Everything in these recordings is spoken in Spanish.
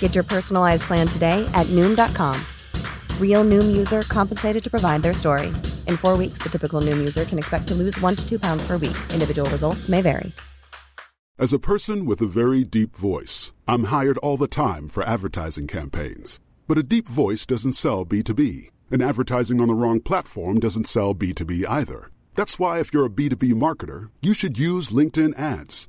Get your personalized plan today at Noom.com. Real Noom user compensated to provide their story. In four weeks, the typical Noom user can expect to lose one to two pounds per week. Individual results may vary. As a person with a very deep voice, I'm hired all the time for advertising campaigns. But a deep voice doesn't sell B2B, and advertising on the wrong platform doesn't sell B2B either. That's why, if you're a B2B marketer, you should use LinkedIn ads.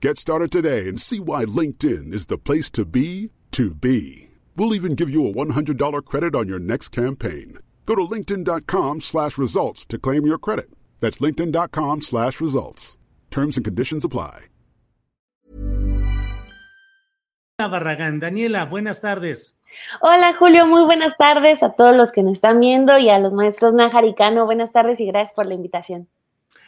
Get started today and see why LinkedIn is the place to be to be. We'll even give you a $100 credit on your next campaign. Go to linkedin.com slash results to claim your credit. That's linkedin.com slash results. Terms and conditions apply. Barragán, Daniela, buenas tardes. Hola Julio, muy buenas tardes a todos los que nos están viendo y a los maestros Nájar y Cano. Buenas tardes y gracias por la invitación.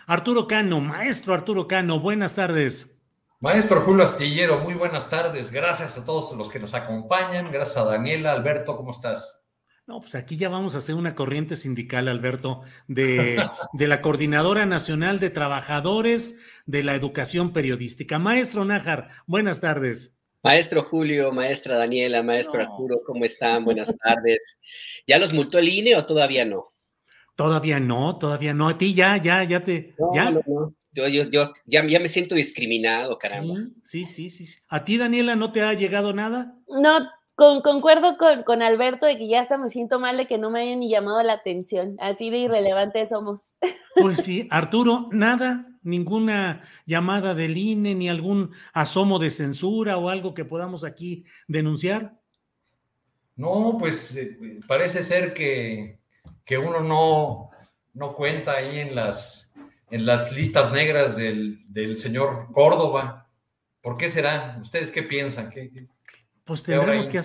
Arturo Cano, maestro Arturo Cano, buenas tardes. Maestro Julio Astillero, muy buenas tardes. Gracias a todos los que nos acompañan. Gracias a Daniela. Alberto, ¿cómo estás? No, pues aquí ya vamos a hacer una corriente sindical, Alberto, de, de la Coordinadora Nacional de Trabajadores de la Educación Periodística. Maestro Nájar, buenas tardes. Maestro Julio, maestra Daniela, maestro no. Arturo, ¿cómo están? Buenas tardes. ¿Ya los multó el INE o todavía no? Todavía no, todavía no. A ti ya, ya, ya te. No, ya. no, no. Yo, yo, yo ya, ya, me siento discriminado, caramba. Sí, sí, sí, sí. ¿A ti, Daniela, no te ha llegado nada? No, con, concuerdo con, con, Alberto de que ya hasta me siento mal de que no me hayan ni llamado la atención. Así de irrelevantes somos. Pues sí, Arturo, nada, ninguna llamada del INE, ni algún asomo de censura o algo que podamos aquí denunciar. No, pues eh, parece ser que, que uno no, no cuenta ahí en las, en las listas negras del, del señor Córdoba. ¿Por qué será? ¿Ustedes qué piensan? ¿Qué, qué, pues tendremos que,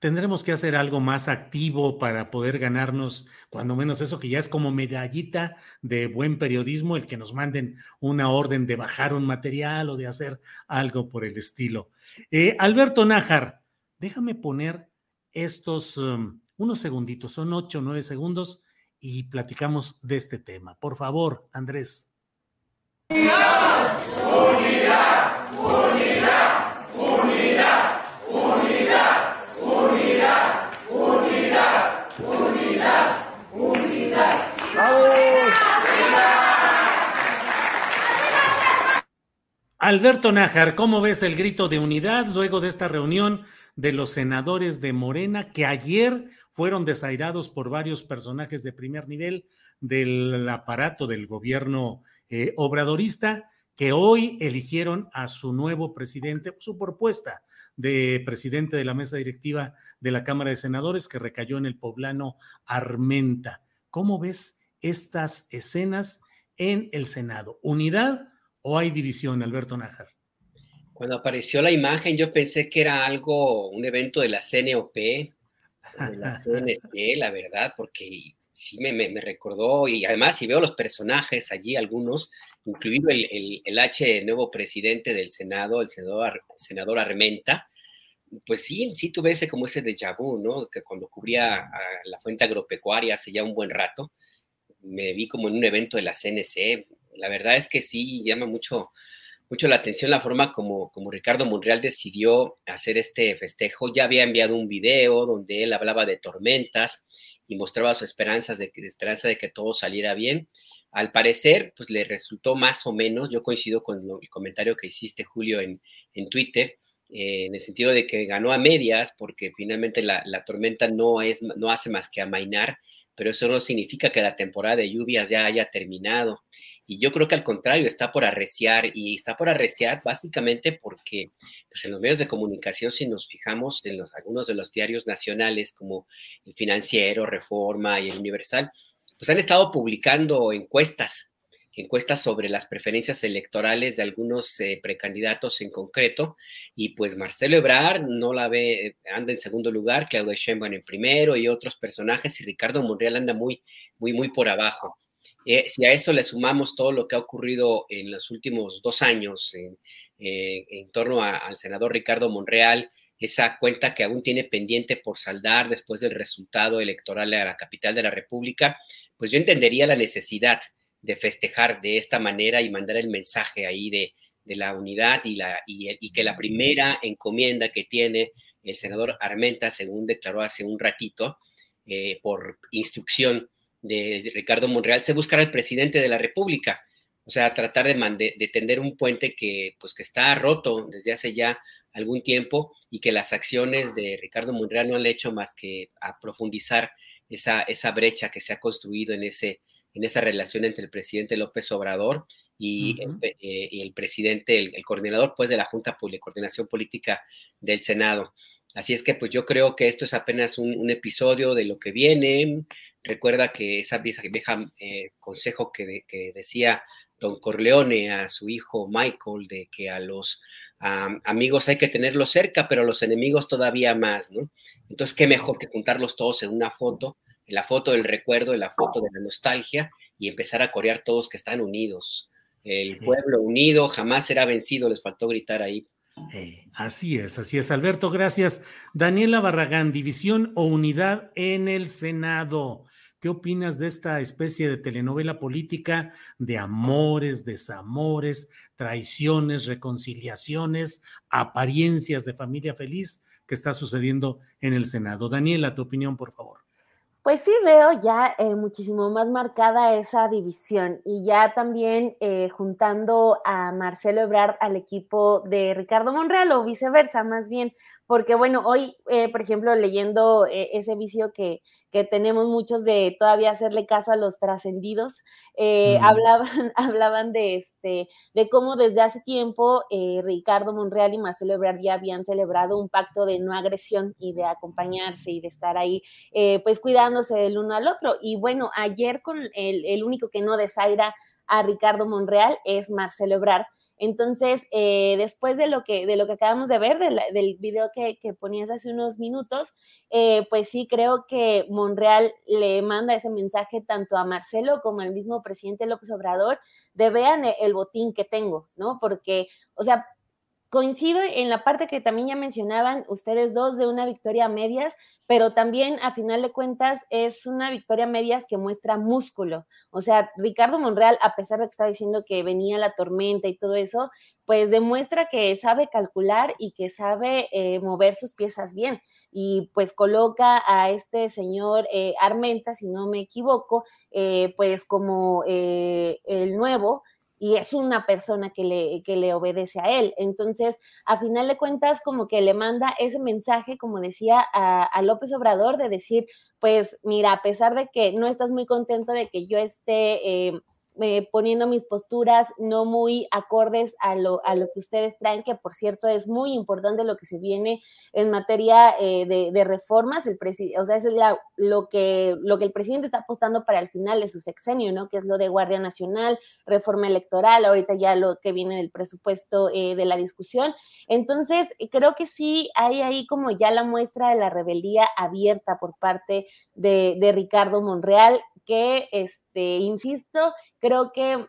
tendremos que hacer algo más activo para poder ganarnos, cuando menos eso, que ya es como medallita de buen periodismo, el que nos manden una orden de bajar un material o de hacer algo por el estilo. Eh, Alberto Nájar, déjame poner estos um, unos segunditos, son ocho o nueve segundos y platicamos de este tema. Por favor, Andrés. Unidad, unidad, unidad, unidad, unidad, unidad, unidad, unidad, unidad. Alberto Nájar, ¿cómo ves el grito de unidad luego de esta reunión de los senadores de Morena que ayer fueron desairados por varios personajes de primer nivel del aparato del gobierno eh, obradorista que hoy eligieron a su nuevo presidente, su propuesta de presidente de la mesa directiva de la Cámara de Senadores que recayó en el poblano Armenta. ¿Cómo ves estas escenas en el Senado? ¿Unidad o hay división, Alberto Nájar? Cuando apareció la imagen, yo pensé que era algo, un evento de la CNOP, de la CNC, la verdad, porque sí me, me, me, recordó, y además si veo los personajes allí, algunos, incluido el, el, el H nuevo presidente del Senado, el senador, senador Armenta, pues sí, sí tuve ese como ese déjà vu, ¿no? Que cuando cubría a la fuente agropecuaria hace ya un buen rato, me vi como en un evento de la CNC. La verdad es que sí llama mucho, mucho la atención la forma como, como Ricardo Monreal decidió hacer este festejo. Ya había enviado un video donde él hablaba de tormentas y mostraba sus esperanzas de, esperanza de que todo saliera bien. Al parecer, pues le resultó más o menos, yo coincido con el comentario que hiciste, Julio, en, en Twitter, eh, en el sentido de que ganó a medias, porque finalmente la, tormenta no, es, no hace más que amainar, pero eso no significa que la temporada de lluvias ya haya terminado. Y yo creo que al contrario, está por arreciar y está por arreciar básicamente porque pues, en los medios de comunicación, si nos fijamos en los, algunos de los diarios nacionales como el Financiero, Reforma y el Universal, pues han estado publicando encuestas encuestas sobre las preferencias electorales de algunos eh, precandidatos en concreto, y pues Marcelo Ebrard no la ve, anda en segundo lugar, Claudio Sheinbaum en primero y otros personajes, y Ricardo Monreal anda muy, muy, muy por abajo. Eh, si a eso le sumamos todo lo que ha ocurrido en los últimos dos años en, eh, torno al senador Ricardo Monreal, esa cuenta que aún tiene pendiente por saldar después del resultado electoral a la capital de la República, pues yo entendería la necesidad de festejar de esta manera y mandar el mensaje ahí de, la unidad y, la, y, que la primera encomienda que tiene el senador Armenta, según declaró hace un ratito, eh, por instrucción de Ricardo Monreal, se buscará al presidente de la República. O sea, tratar de, de, tender un puente que, pues, que está roto desde hace ya algún tiempo y que las acciones de Ricardo Monreal no han hecho más que a profundizar esa, esa brecha que se ha construido en ese, en esa relación entre el presidente López Obrador y, eh, el, presidente, el, coordinador pues de la Junta de Coordinación Política del Senado. Así es que pues yo creo que esto es apenas un, episodio de lo que viene. Recuerda que esa vieja, eh, consejo que, decía don Corleone a su hijo Michael de que a los amigos hay que tenerlos cerca, pero a los enemigos todavía más, ¿no? Entonces, qué mejor que juntarlos todos en una foto la foto del recuerdo, la foto de la nostalgia y empezar a corear todos que están unidos. El pueblo unido jamás será vencido, les faltó gritar ahí. Eh, así es, así es. Alberto, gracias. Daniela Barragán, división o unidad en el Senado. ¿Qué opinas de esta especie de telenovela política de amores, desamores, traiciones, reconciliaciones, apariencias de familia feliz que está sucediendo en el Senado? Daniela, tu opinión, por favor. Pues sí veo ya eh, muchísimo más marcada esa división y ya también eh, juntando a Marcelo Ebrard al equipo de Ricardo Monreal o viceversa, más bien, porque bueno, hoy, eh, por ejemplo, leyendo eh, ese vicio que, que, tenemos muchos de todavía hacerle caso a los trascendidos, eh, hablaban, hablaban de, este, de cómo desde hace tiempo Ricardo Monreal y Marcelo Ebrard ya habían celebrado un pacto de no agresión y de acompañarse y de estar ahí, pues cuidándose del uno al otro. Y bueno, ayer con el, el único que no desaira a Ricardo Monreal es Marcelo Ebrard entonces, eh, después de lo que, de lo que acabamos de ver, del video que, ponías hace unos minutos, eh, pues sí creo que Monreal le manda ese mensaje tanto a Marcelo como al mismo presidente López Obrador de vean el botín que tengo, ¿no? Porque, o sea, Coincido en la parte que también ya mencionaban ustedes dos de una victoria a medias, pero también a final de cuentas es una victoria a medias que muestra músculo. O sea, Ricardo Monreal, a pesar de que estaba diciendo que venía la tormenta y todo eso, pues demuestra que sabe calcular y que sabe eh, mover sus piezas bien. Y pues coloca a este señor eh, Armenta, si no me equivoco, eh, pues como el nuevo y es una persona que le, que le obedece a él. Entonces, a final de cuentas, como que le manda ese mensaje, como decía a, López Obrador, de decir, pues mira, a pesar de que no estás muy contento de que yo esté... Eh, eh, poniendo mis posturas no muy acordes a lo, a lo que ustedes traen, que por cierto es muy importante lo que se viene en materia eh, de, reformas. El o sea, es lo, que, lo que el presidente está apostando para el final de su sexenio, ¿no? Que es lo de Guardia Nacional, reforma electoral, ahorita ya lo que viene del presupuesto eh, de la discusión. Entonces, creo que sí hay ahí como ya la muestra de la rebeldía abierta por parte de, de Ricardo Monreal, que, este, insisto, creo que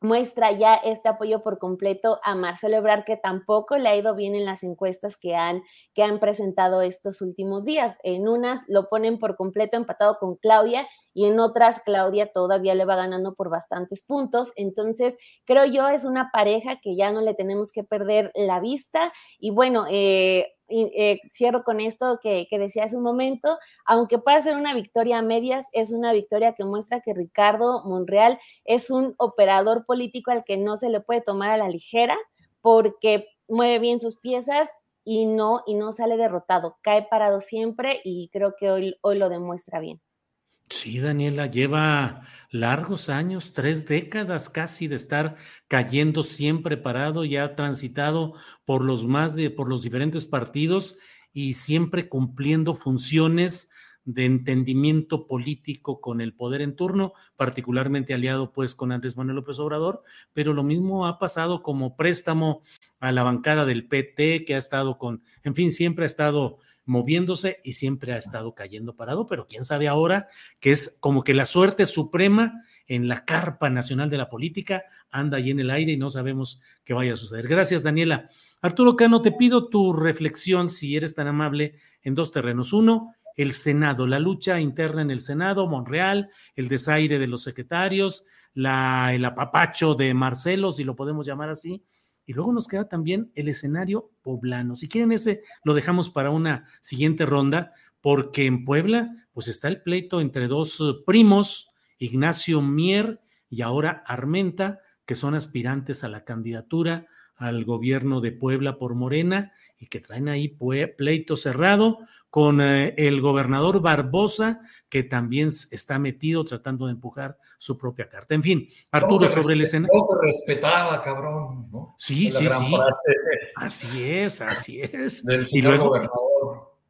muestra ya este apoyo por completo a Marcelo Ebrard, que tampoco le ha ido bien en las encuestas que han, que han presentado estos últimos días. En unas lo ponen por completo empatado con Claudia y en otras Claudia todavía le va ganando por bastantes puntos. Entonces, creo yo es una pareja que ya no le tenemos que perder la vista. Y bueno, eh, eh, cierro con esto que, decía hace un momento, aunque pueda ser una victoria a medias, es una victoria que muestra que Ricardo Monreal es un operador político al que no se le puede tomar a la ligera, porque mueve bien sus piezas y no, y no sale derrotado, cae parado siempre y creo que hoy, hoy lo demuestra bien. Sí, Daniela, lleva largos años, tres décadas casi de estar cayendo siempre parado, ya ha transitado por los más de, por los diferentes partidos y siempre cumpliendo funciones de entendimiento político con el poder en turno, particularmente aliado pues con Andrés Manuel López Obrador, pero lo mismo ha pasado como préstamo a la bancada del PT que ha estado con, en fin, siempre ha estado moviéndose y siempre ha estado cayendo parado, pero quién sabe ahora que es como que la suerte suprema en la carpa nacional de la política anda ahí en el aire y no sabemos qué vaya a suceder. Gracias, Daniela. Arturo Cano, te pido tu reflexión, si eres tan amable, en dos terrenos. Uno, el Senado, la lucha interna en el Senado, Monreal, el desaire de los secretarios, la, el apapacho de Marcelo, si lo podemos llamar así. Y luego nos queda también el escenario poblano. Si quieren ese, lo dejamos para una siguiente ronda, porque en Puebla, pues está el pleito entre dos eh, primos, Ignacio Mier y ahora Armenta, que son aspirantes a la candidatura al gobierno de Puebla por Morena y que traen ahí pleito cerrado con eh, el gobernador Barbosa, que también está metido tratando de empujar su propia carta. En fin, Arturo, sobre el escenario. te respetaba, cabrón, ¿no? Sí, sí, sí. Así es, así es. y luego, gobernador.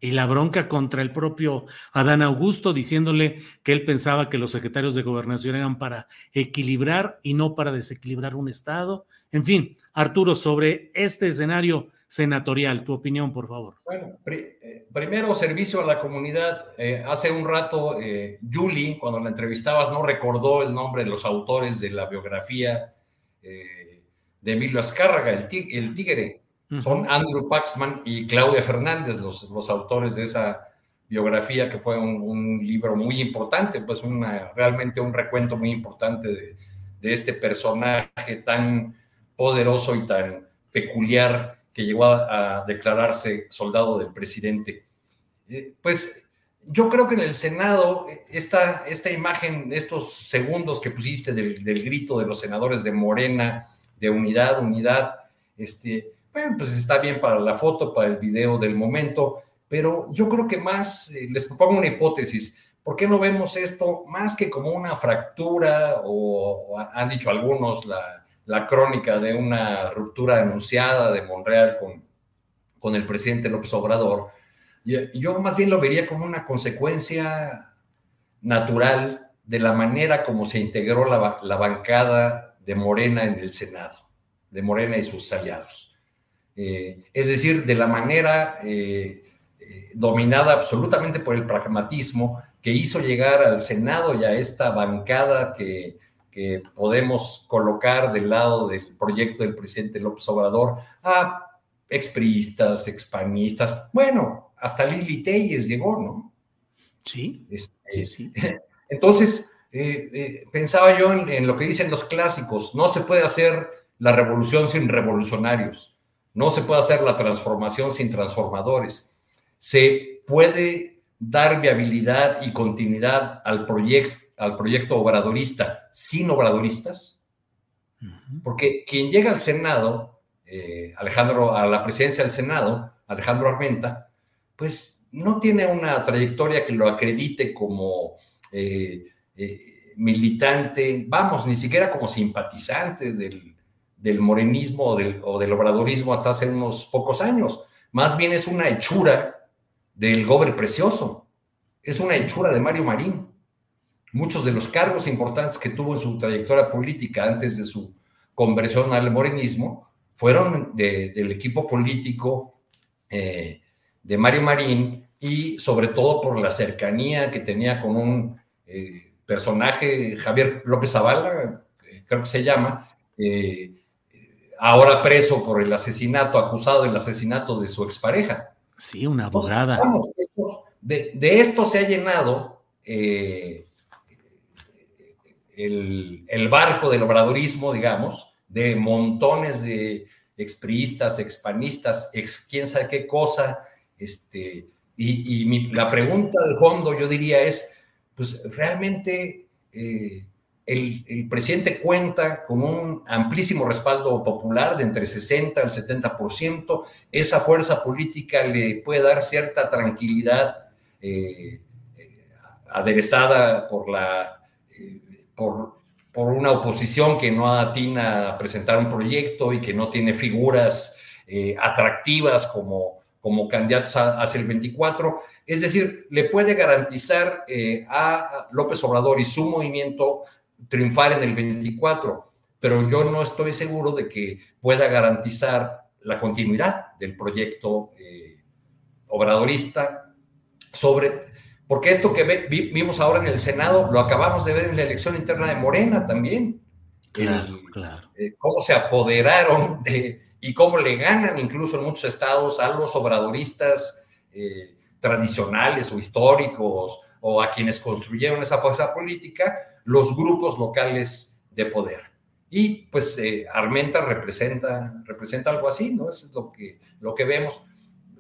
Y la bronca contra el propio Adán Augusto, diciéndole que él pensaba que los secretarios de gobernación eran para equilibrar y no para desequilibrar un Estado. En fin, Arturo, sobre este escenario senatorial, tu opinión, por favor. Bueno, eh, primero, servicio a la comunidad. Eh, hace un rato, eh, Julie, cuando la entrevistabas, no recordó el nombre de los autores de la biografía de Emilio Azcárraga, el, el Tigre. Son Andrew Paxman y Claudia Fernández, los, los autores de esa biografía, que fue un, libro muy importante, pues una, realmente un recuento muy importante de, de este personaje tan poderoso y tan peculiar que llegó a, declararse soldado del presidente. Eh, pues yo creo que en el Senado, esta, esta imagen, estos segundos que pusiste del, grito de los senadores de Morena, de unidad, unidad, este, bueno, pues está bien para la foto, para el video del momento, pero yo creo que más, eh, les propongo una hipótesis, ¿por qué no vemos esto más que como una fractura o han dicho algunos la, la crónica de una ruptura anunciada de Monreal con, con el presidente López Obrador. Yo más bien lo vería como una consecuencia natural de la manera como se integró la, bancada de Morena en el Senado, de Morena y sus aliados. Eh, es decir, de la manera eh, eh, dominada absolutamente por el pragmatismo que hizo llegar al Senado y a esta bancada que podemos colocar del lado del proyecto del presidente López Obrador a expriistas, expanistas, bueno, hasta Lili Telles llegó, ¿no? Sí, este, sí, Entonces, eh, eh, pensaba yo en, lo que dicen los clásicos, no se puede hacer la revolución sin revolucionarios, no se puede hacer la transformación sin transformadores, se puede dar viabilidad y continuidad al proyecto al proyecto obradorista sin obradoristas, porque quien llega al Senado, eh, Alejandro, a la presidencia del Senado, Alejandro Armenta, pues no tiene una trayectoria que lo acredite como eh, eh, militante, vamos, ni siquiera como simpatizante del, morenismo o del, o del, obradorismo hasta hace unos pocos años. Más bien es una hechura del gober precioso, es una hechura de Mario Marín muchos de los cargos importantes que tuvo en su trayectoria política antes de su conversión al morenismo fueron del equipo político eh, de Mario Marín y sobre todo por la cercanía que tenía con un eh, personaje, Javier López Zavala, creo que se llama, eh, ahora preso por el asesinato, acusado del asesinato de su expareja. Sí, una abogada. de, de, esto se ha llenado el, barco del obradorismo, digamos, de montones de expriistas, expanistas, ex quién sabe qué cosa. Este, y, la pregunta de fondo, yo diría, es, pues realmente eh, el, presidente cuenta con un amplísimo respaldo popular de entre 60 al 70%. Esa fuerza política le puede dar cierta tranquilidad eh, eh, aderezada por, la, por, por, una oposición que no atina a presentar un proyecto y que no tiene figuras eh, atractivas como, como candidatos hacia el 24. Es decir, le puede garantizar a López Obrador y su movimiento triunfar en el 24, pero yo no estoy seguro de que pueda garantizar la continuidad del proyecto eh, obradorista sobre, porque esto que ve, vimos ahora en el Senado lo acabamos de ver en la elección interna de Morena también. Claro, el, claro. Eh, cómo se apoderaron de, y cómo le ganan incluso en muchos estados a los obradoristas eh, tradicionales o históricos o a quienes construyeron esa fuerza política los grupos locales de poder. Y pues eh, Armenta representa, representa algo así, ¿no? Es lo que, lo que vemos.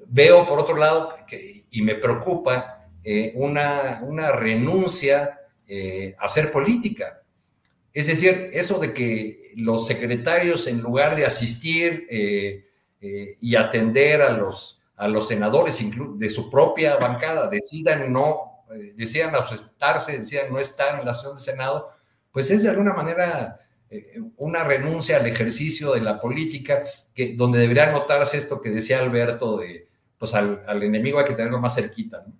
Veo, por otro lado, que, y me preocupa, eh, una, una, renuncia eh, a hacer política. Es decir, eso de que los secretarios, en lugar de asistir eh, y atender a los, a los senadores de su propia bancada, decidan no decían ausentarse, decían no estar en la sesión del Senado, pues es de alguna manera una renuncia al ejercicio de la política, que, donde debería notarse esto que decía Alberto, de pues al, al enemigo hay que tenerlo más cerquita. ¿no?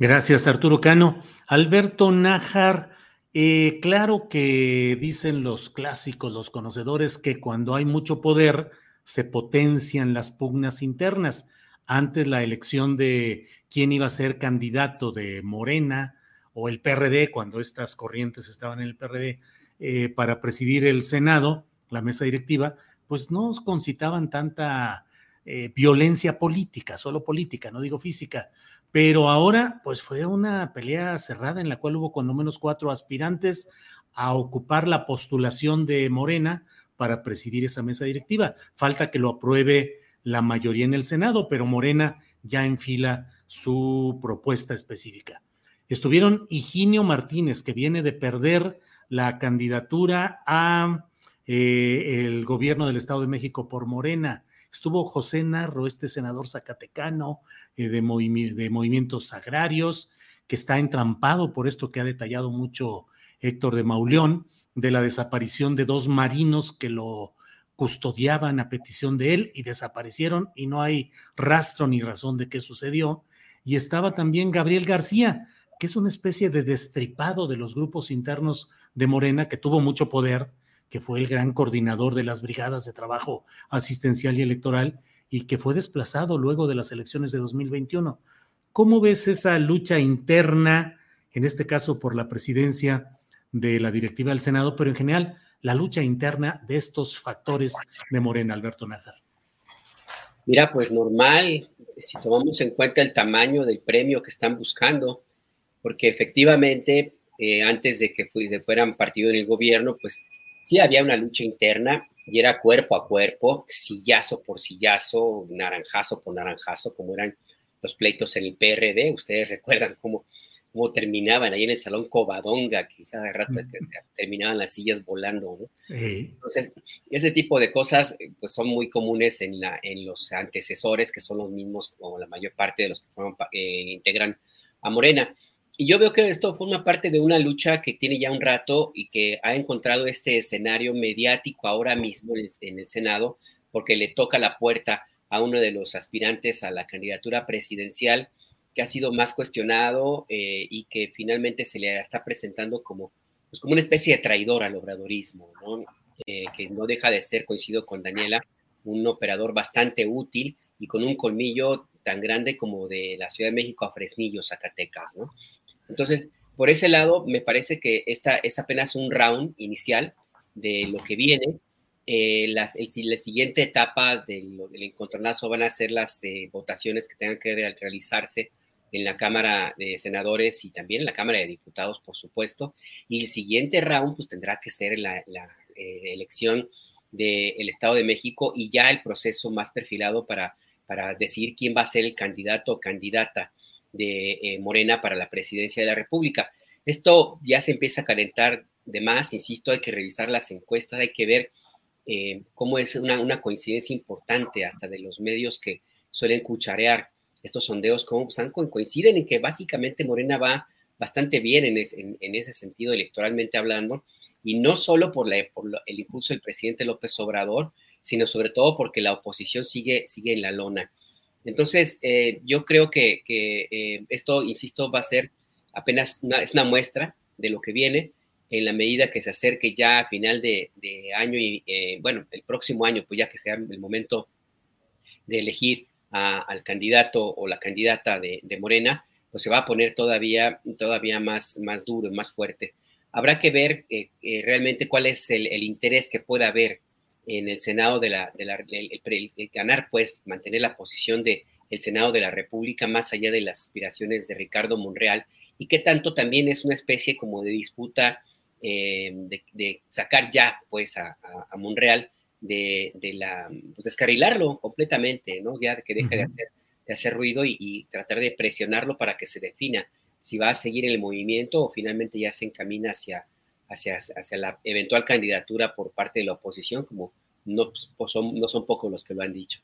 Gracias, Arturo Cano. Alberto Nájar, eh, claro que dicen los clásicos, los conocedores, que cuando hay mucho poder se potencian las pugnas internas antes la elección de quién iba a ser candidato de Morena o el PRD, cuando estas corrientes estaban en el PRD, eh, para presidir el Senado, la mesa directiva, pues no concitaban tanta eh, violencia política, solo política, no digo física. Pero ahora, pues fue una pelea cerrada en la cual hubo cuando menos cuatro aspirantes a ocupar la postulación de Morena para presidir esa mesa directiva. Falta que lo apruebe la mayoría en el Senado, pero Morena ya enfila su propuesta específica. Estuvieron Higinio Martínez, que viene de perder la candidatura a eh, el gobierno del Estado de México por Morena. Estuvo José Narro, este senador zacatecano eh, de, de movimientos agrarios, que está entrampado por esto que ha detallado mucho Héctor de Mauleón, de la desaparición de dos marinos que lo custodiaban a petición de él y desaparecieron y no hay rastro ni razón de qué sucedió. Y estaba también Gabriel García, que es una especie de destripado de los grupos internos de Morena, que tuvo mucho poder, que fue el gran coordinador de las brigadas de trabajo asistencial y electoral y que fue desplazado luego de las elecciones de 2021. ¿Cómo ves esa lucha interna, en este caso por la presidencia de la directiva del Senado, pero en general la lucha interna de estos factores de Morena, Alberto Nájar? Mira, pues normal, si tomamos en cuenta el tamaño del premio que están buscando, porque efectivamente, eh, antes de que fueran partido en el gobierno, pues sí había una lucha interna y era cuerpo a cuerpo, sillazo por sillazo, naranjazo por naranjazo, como eran los pleitos en el PRD. Ustedes recuerdan cómo cómo terminaban ahí en el salón Covadonga, que cada rato terminaban las sillas volando, ¿no? Entonces, ese tipo de cosas eh, pues son muy comunes en, la, en los antecesores, que son los mismos como la mayor parte de los que eh, integran a Morena. Y yo veo que esto forma parte de una lucha que tiene ya un rato y que ha encontrado este escenario mediático ahora mismo en el, en el Senado, porque le toca la puerta a uno de los aspirantes a la candidatura presidencial que ha sido más cuestionado eh, y que finalmente se le está presentando como, pues como una especie de traidor al obradorismo, ¿no? Eh, que no deja de ser, coincido con Daniela, un operador bastante útil y con un colmillo tan grande como de la Ciudad de México a Fresnillo, Zacatecas, ¿no? Entonces, por ese lado, me parece que esta es apenas un round inicial de lo que viene. Eh, las, el, la siguiente etapa del, del encontronazo van a ser las eh, votaciones que tengan que realizarse en la Cámara de Senadores y también en la Cámara de Diputados, por supuesto. Y el siguiente round, pues tendrá que ser la, eh, elección del Estado de México y ya el proceso más perfilado para, para decidir quién va a ser el candidato o candidata de eh, Morena para la presidencia de la República. Esto ya se empieza a calentar más, insisto, hay que revisar las encuestas, hay que ver eh, cómo es una, una, coincidencia importante hasta de los medios que suelen cucharear estos sondeos, cómo están, coinciden en que básicamente Morena va bastante bien en, en, ese sentido electoralmente hablando, y no solo por, la, el impulso del presidente López Obrador, sino sobre todo porque la oposición sigue, sigue en la lona. Entonces, eh, yo creo que, eh, esto, insisto, va a ser apenas una, es una muestra de lo que viene en la medida que se acerque ya a final de, año y, eh, bueno, el próximo año, pues ya que sea el momento de elegir al candidato o la candidata de, Morena, pues se va a poner todavía, todavía más, más duro más fuerte. Habrá que ver eh, realmente cuál es el, el, interés que pueda haber en el Senado de la, de la el, el, el, ganar, pues, mantener la posición de el Senado de la República más allá de las aspiraciones de Ricardo Monreal y que tanto también es una especie como de disputa eh, de, de, sacar ya pues a, a, a Monreal de, de, la, pues descarrilarlo completamente, ¿no? Ya que deje de, hacer, de hacer ruido y, y, tratar de presionarlo para que se defina si va a seguir el movimiento o finalmente ya se encamina hacia, hacia, hacia la eventual candidatura por parte de la oposición, como no, pues son, no son pocos los que lo han dicho.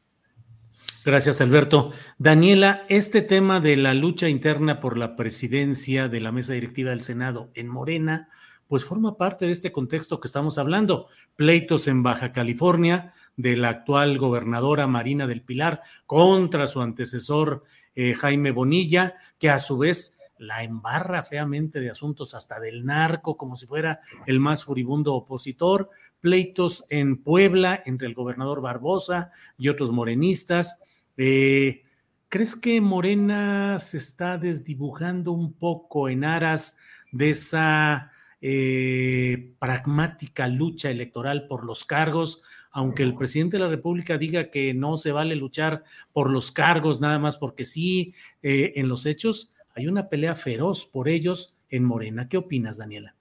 Gracias, Alberto. Daniela, este tema de la lucha interna por la presidencia de la mesa directiva del Senado en Morena, pues forma parte de este contexto que estamos hablando. Pleitos en Baja California de la actual gobernadora Marina del Pilar contra su antecesor eh, Jaime Bonilla, que a su vez la embarra feamente de asuntos hasta del narco, como si fuera el más furibundo opositor, pleitos en Puebla entre el gobernador Barbosa y otros morenistas. Eh, ¿Crees que Morena se está desdibujando un poco en aras de esa eh, pragmática lucha electoral por los cargos, aunque el presidente de la República diga que no se vale luchar por los cargos nada más porque sí, eh, en los hechos hay una pelea feroz por ellos en Morena. ¿Qué opinas, Daniela?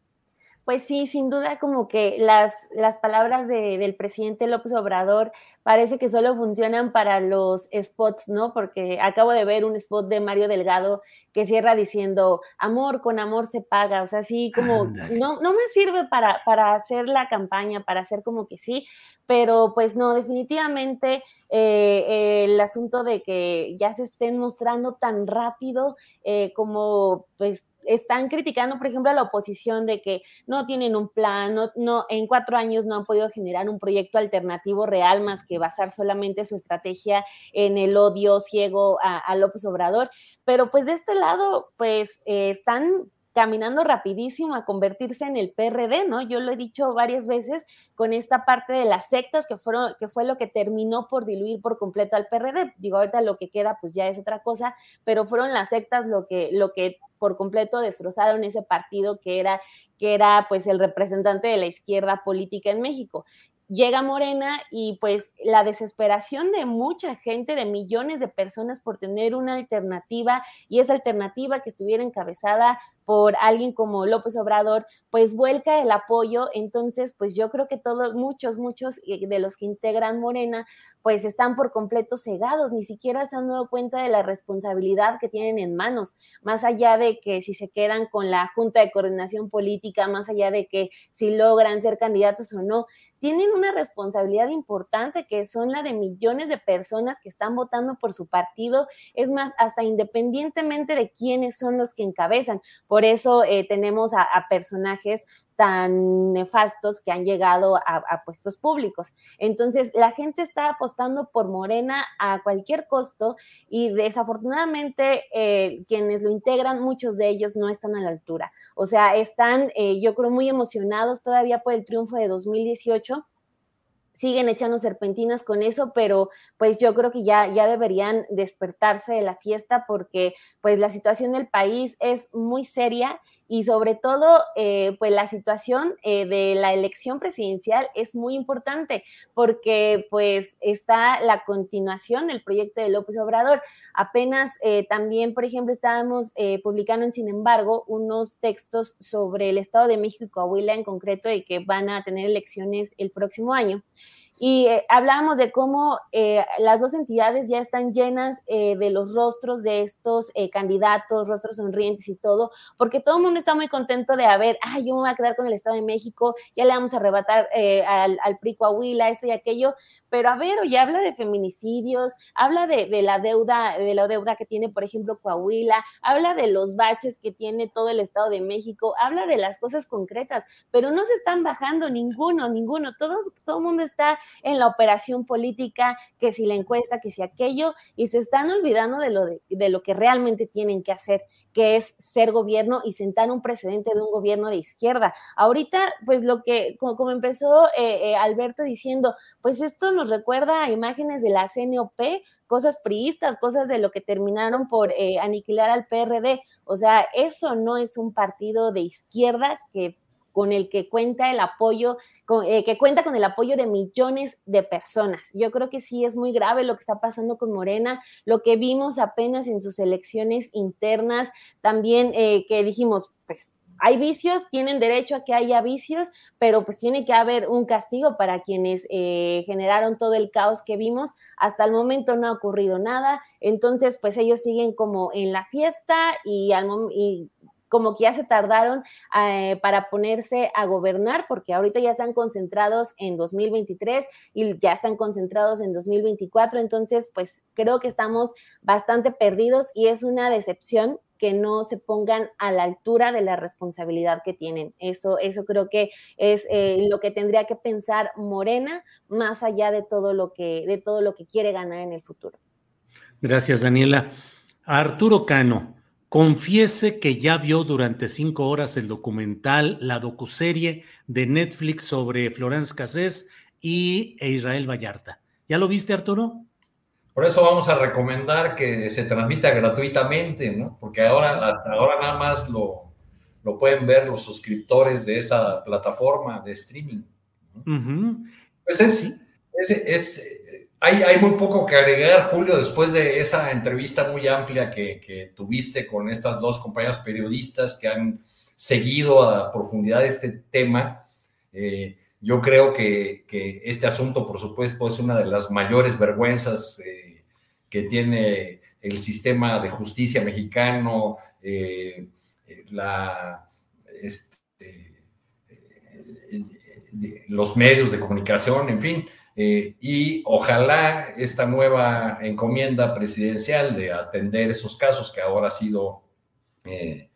Pues sí, sin duda como que las, las palabras de, del presidente López Obrador parece que solo funcionan para los spots, ¿no? Porque acabo de ver un spot de Mario Delgado que cierra diciendo, amor con amor se paga, o sea, sí, como, no, no me sirve para, para hacer la campaña, para hacer como que sí, pero pues no, definitivamente eh, eh, el asunto de que ya se estén mostrando tan rápido eh, como pues están criticando, por ejemplo, a la oposición de que no tienen un plan, no, no, en cuatro años no han podido generar un proyecto alternativo real más que basar solamente su estrategia en el odio ciego a, López Obrador. Pero pues de este lado, pues eh, están caminando rapidísimo a convertirse en el PRD, ¿no? Yo lo he dicho varias veces con esta parte de las sectas que fueron, que fue lo que terminó por diluir por completo al PRD. Digo, ahorita lo que queda pues ya es otra cosa, pero fueron las sectas lo que, lo que por completo destrozaron ese partido que era, que era pues el representante de la izquierda política en México llega Morena y pues la desesperación de mucha gente, de millones de personas por tener una alternativa y esa alternativa que estuviera encabezada por alguien como López Obrador, pues vuelca el apoyo. Entonces, pues yo creo que todos, muchos, muchos de los que integran Morena, pues están por completo cegados, ni siquiera se han dado cuenta de la responsabilidad que tienen en manos, más allá de que si se quedan con la Junta de Coordinación Política, más allá de que si logran ser candidatos o no, tienen una responsabilidad importante que son la de millones de personas que están votando por su partido, es más, hasta independientemente de quiénes son los que encabezan. Por eso eh, tenemos a, personajes tan nefastos que han llegado a, a, puestos públicos. Entonces, la gente está apostando por Morena a cualquier costo y desafortunadamente eh, quienes lo integran, muchos de ellos no están a la altura. O sea, están, eh, yo creo, muy emocionados todavía por el triunfo de 2018 siguen echando serpentinas con eso, pero pues yo creo que ya, ya deberían despertarse de la fiesta porque pues la situación del país es muy seria y sobre todo eh, pues la situación eh, de la elección presidencial es muy importante porque pues está la continuación del proyecto de López Obrador. Apenas eh, también, por ejemplo, estábamos publicando en Sin embargo unos textos sobre el Estado de México y Coahuila en concreto y que van a tener elecciones el próximo año. Y eh, hablábamos de cómo eh, las dos entidades ya están llenas eh, de los rostros de estos eh, candidatos, rostros sonrientes y todo, porque todo el mundo está muy contento de, a ver, ay, yo me voy a quedar con el Estado de México, ya le vamos a arrebatar eh, al, al PRI Coahuila, esto y aquello, pero a ver, oye, habla de feminicidios, habla de, de la deuda, de la deuda que tiene, por ejemplo, Coahuila, habla de los baches que tiene todo el Estado de México, habla de las cosas concretas, pero no se están bajando ninguno, ninguno, todos, todo el mundo está en la operación política, que si la encuesta, que si aquello, y se están olvidando de lo, de, lo que realmente tienen que hacer, que es ser gobierno y sentar un precedente de un gobierno de izquierda. Ahorita, pues lo que, como, como empezó eh, eh, Alberto diciendo, pues esto nos recuerda a imágenes de la CNOP, cosas priistas, cosas de lo que terminaron por eh, aniquilar al PRD. O sea, eso no es un partido de izquierda que con el que cuenta el apoyo, eh, que cuenta con el apoyo de millones de personas. Yo creo que sí es muy grave lo que está pasando con Morena, lo que vimos apenas en sus elecciones internas, también eh, que dijimos, pues hay vicios, tienen derecho a que haya vicios, pero pues tiene que haber un castigo para quienes eh, generaron todo el caos que vimos. Hasta el momento no ha ocurrido nada, entonces pues ellos siguen como en la fiesta y, al y como que ya se tardaron eh, para ponerse a gobernar, porque ahorita ya están concentrados en 2023 y ya están concentrados en 2024, entonces pues creo que estamos bastante perdidos y es una decepción que no se pongan a la altura de la responsabilidad que tienen. Eso, eso creo que es eh, lo que tendría que pensar Morena, más allá de todo lo que, de todo lo que quiere ganar en el futuro. Gracias, Daniela. Arturo Cano, confiese que ya vio durante cinco horas el documental, la docuserie de Netflix sobre Florence Cassés y e Israel Vallarta. ¿Ya lo viste, Arturo? Por eso vamos a recomendar que se transmita gratuitamente, ¿no? Porque ahora, hasta ahora nada más lo, lo pueden ver los suscriptores de esa plataforma de streaming. ¿no? Uh -huh. Pues es, es, es hay, muy poco que agregar, Julio, después de esa entrevista muy amplia que, tuviste con estas dos compañeras periodistas que han seguido a profundidad este tema. Eh, yo creo que, este asunto, por supuesto, es una de las mayores vergüenzas eh, que tiene el sistema de justicia mexicano, eh, este, los medios de comunicación, en fin. Eh, y ojalá esta nueva encomienda presidencial de atender esos casos que ahora ha sido eh,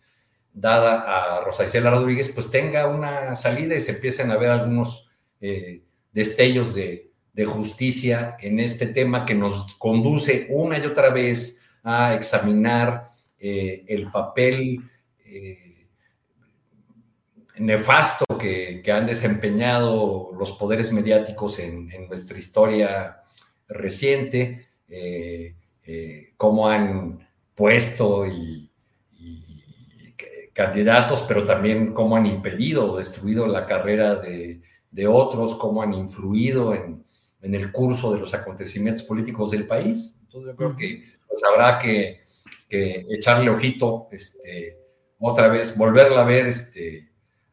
dada a Rosa Isela Rodríguez, pues tenga una salida y se empiecen a ver algunos eh, destellos de, justicia en este tema que nos conduce una y otra vez a examinar el papel nefasto que, que, han desempeñado los poderes mediáticos en, en nuestra historia reciente, eh, eh, cómo han puesto y, y, candidatos, pero también cómo han impedido o destruido la carrera de, de otros, cómo han influido en, en, el curso de los acontecimientos políticos del país. Entonces yo creo que pues, habrá que, que echarle ojito, este, otra vez, volverla a ver, este,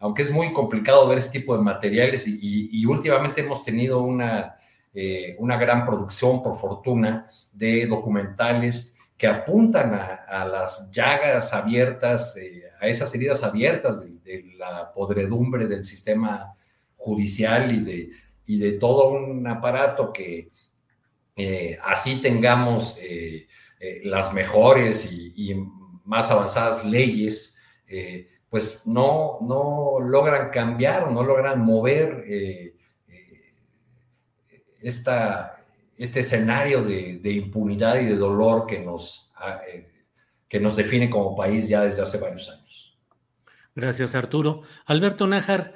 aunque es muy complicado ver este tipo de materiales y, últimamente hemos tenido una, eh, una, gran producción, por fortuna, de documentales que apuntan a, las llagas abiertas, eh, a esas heridas abiertas de, la podredumbre del sistema judicial y de, y de todo un aparato que eh, así tengamos las mejores y, más avanzadas leyes pues no, no logran cambiar o no logran mover eh, eh, esta, este escenario de, impunidad y de dolor que nos, eh, que nos define como país ya desde hace varios años. Gracias, Arturo. Alberto Nájar,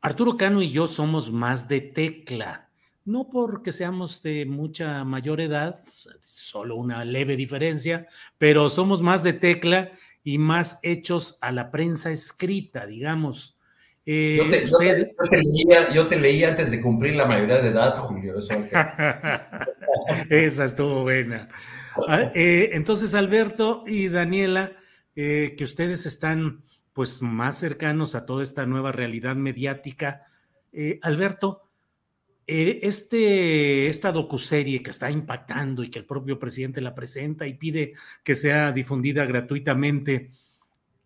Arturo Cano y yo somos más de tecla, no porque seamos de mucha mayor edad, solo una leve diferencia, pero somos más de tecla y más hechos a la prensa escrita, digamos. Eh, yo, te, usted... yo, te, yo, te leía, yo, te, leía, antes de cumplir la mayoría de edad, Julio. Eso Esa estuvo buena. Ah, eh, entonces, Alberto y Daniela, eh, que ustedes están pues más cercanos a toda esta nueva realidad mediática. Alberto, este, esta docuserie que está impactando y que el propio presidente la presenta y pide que sea difundida gratuitamente,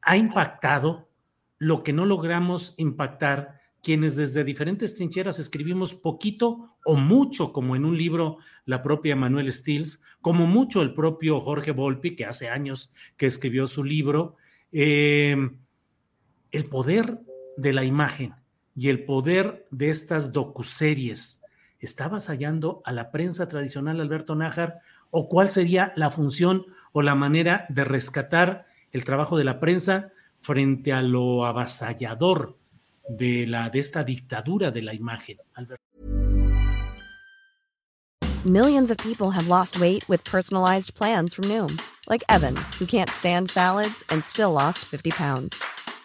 ha impactado lo que no logramos impactar quienes desde diferentes trincheras escribimos poquito o mucho, como en un libro la propia Manuel Stills, como mucho el propio Jorge Volpi, que hace años que escribió su libro, eh, el poder de la imagen y el poder de estas docuseries está avasallando a la prensa tradicional, Alberto Nájar, o cuál sería la función o la manera de rescatar el trabajo de la prensa frente a lo avasallador de, la, de esta dictadura de la imagen. Alberto. Millions of people have lost weight with personalized plans from Noom, like Evan, who can't stand salads and still lost 50 pounds.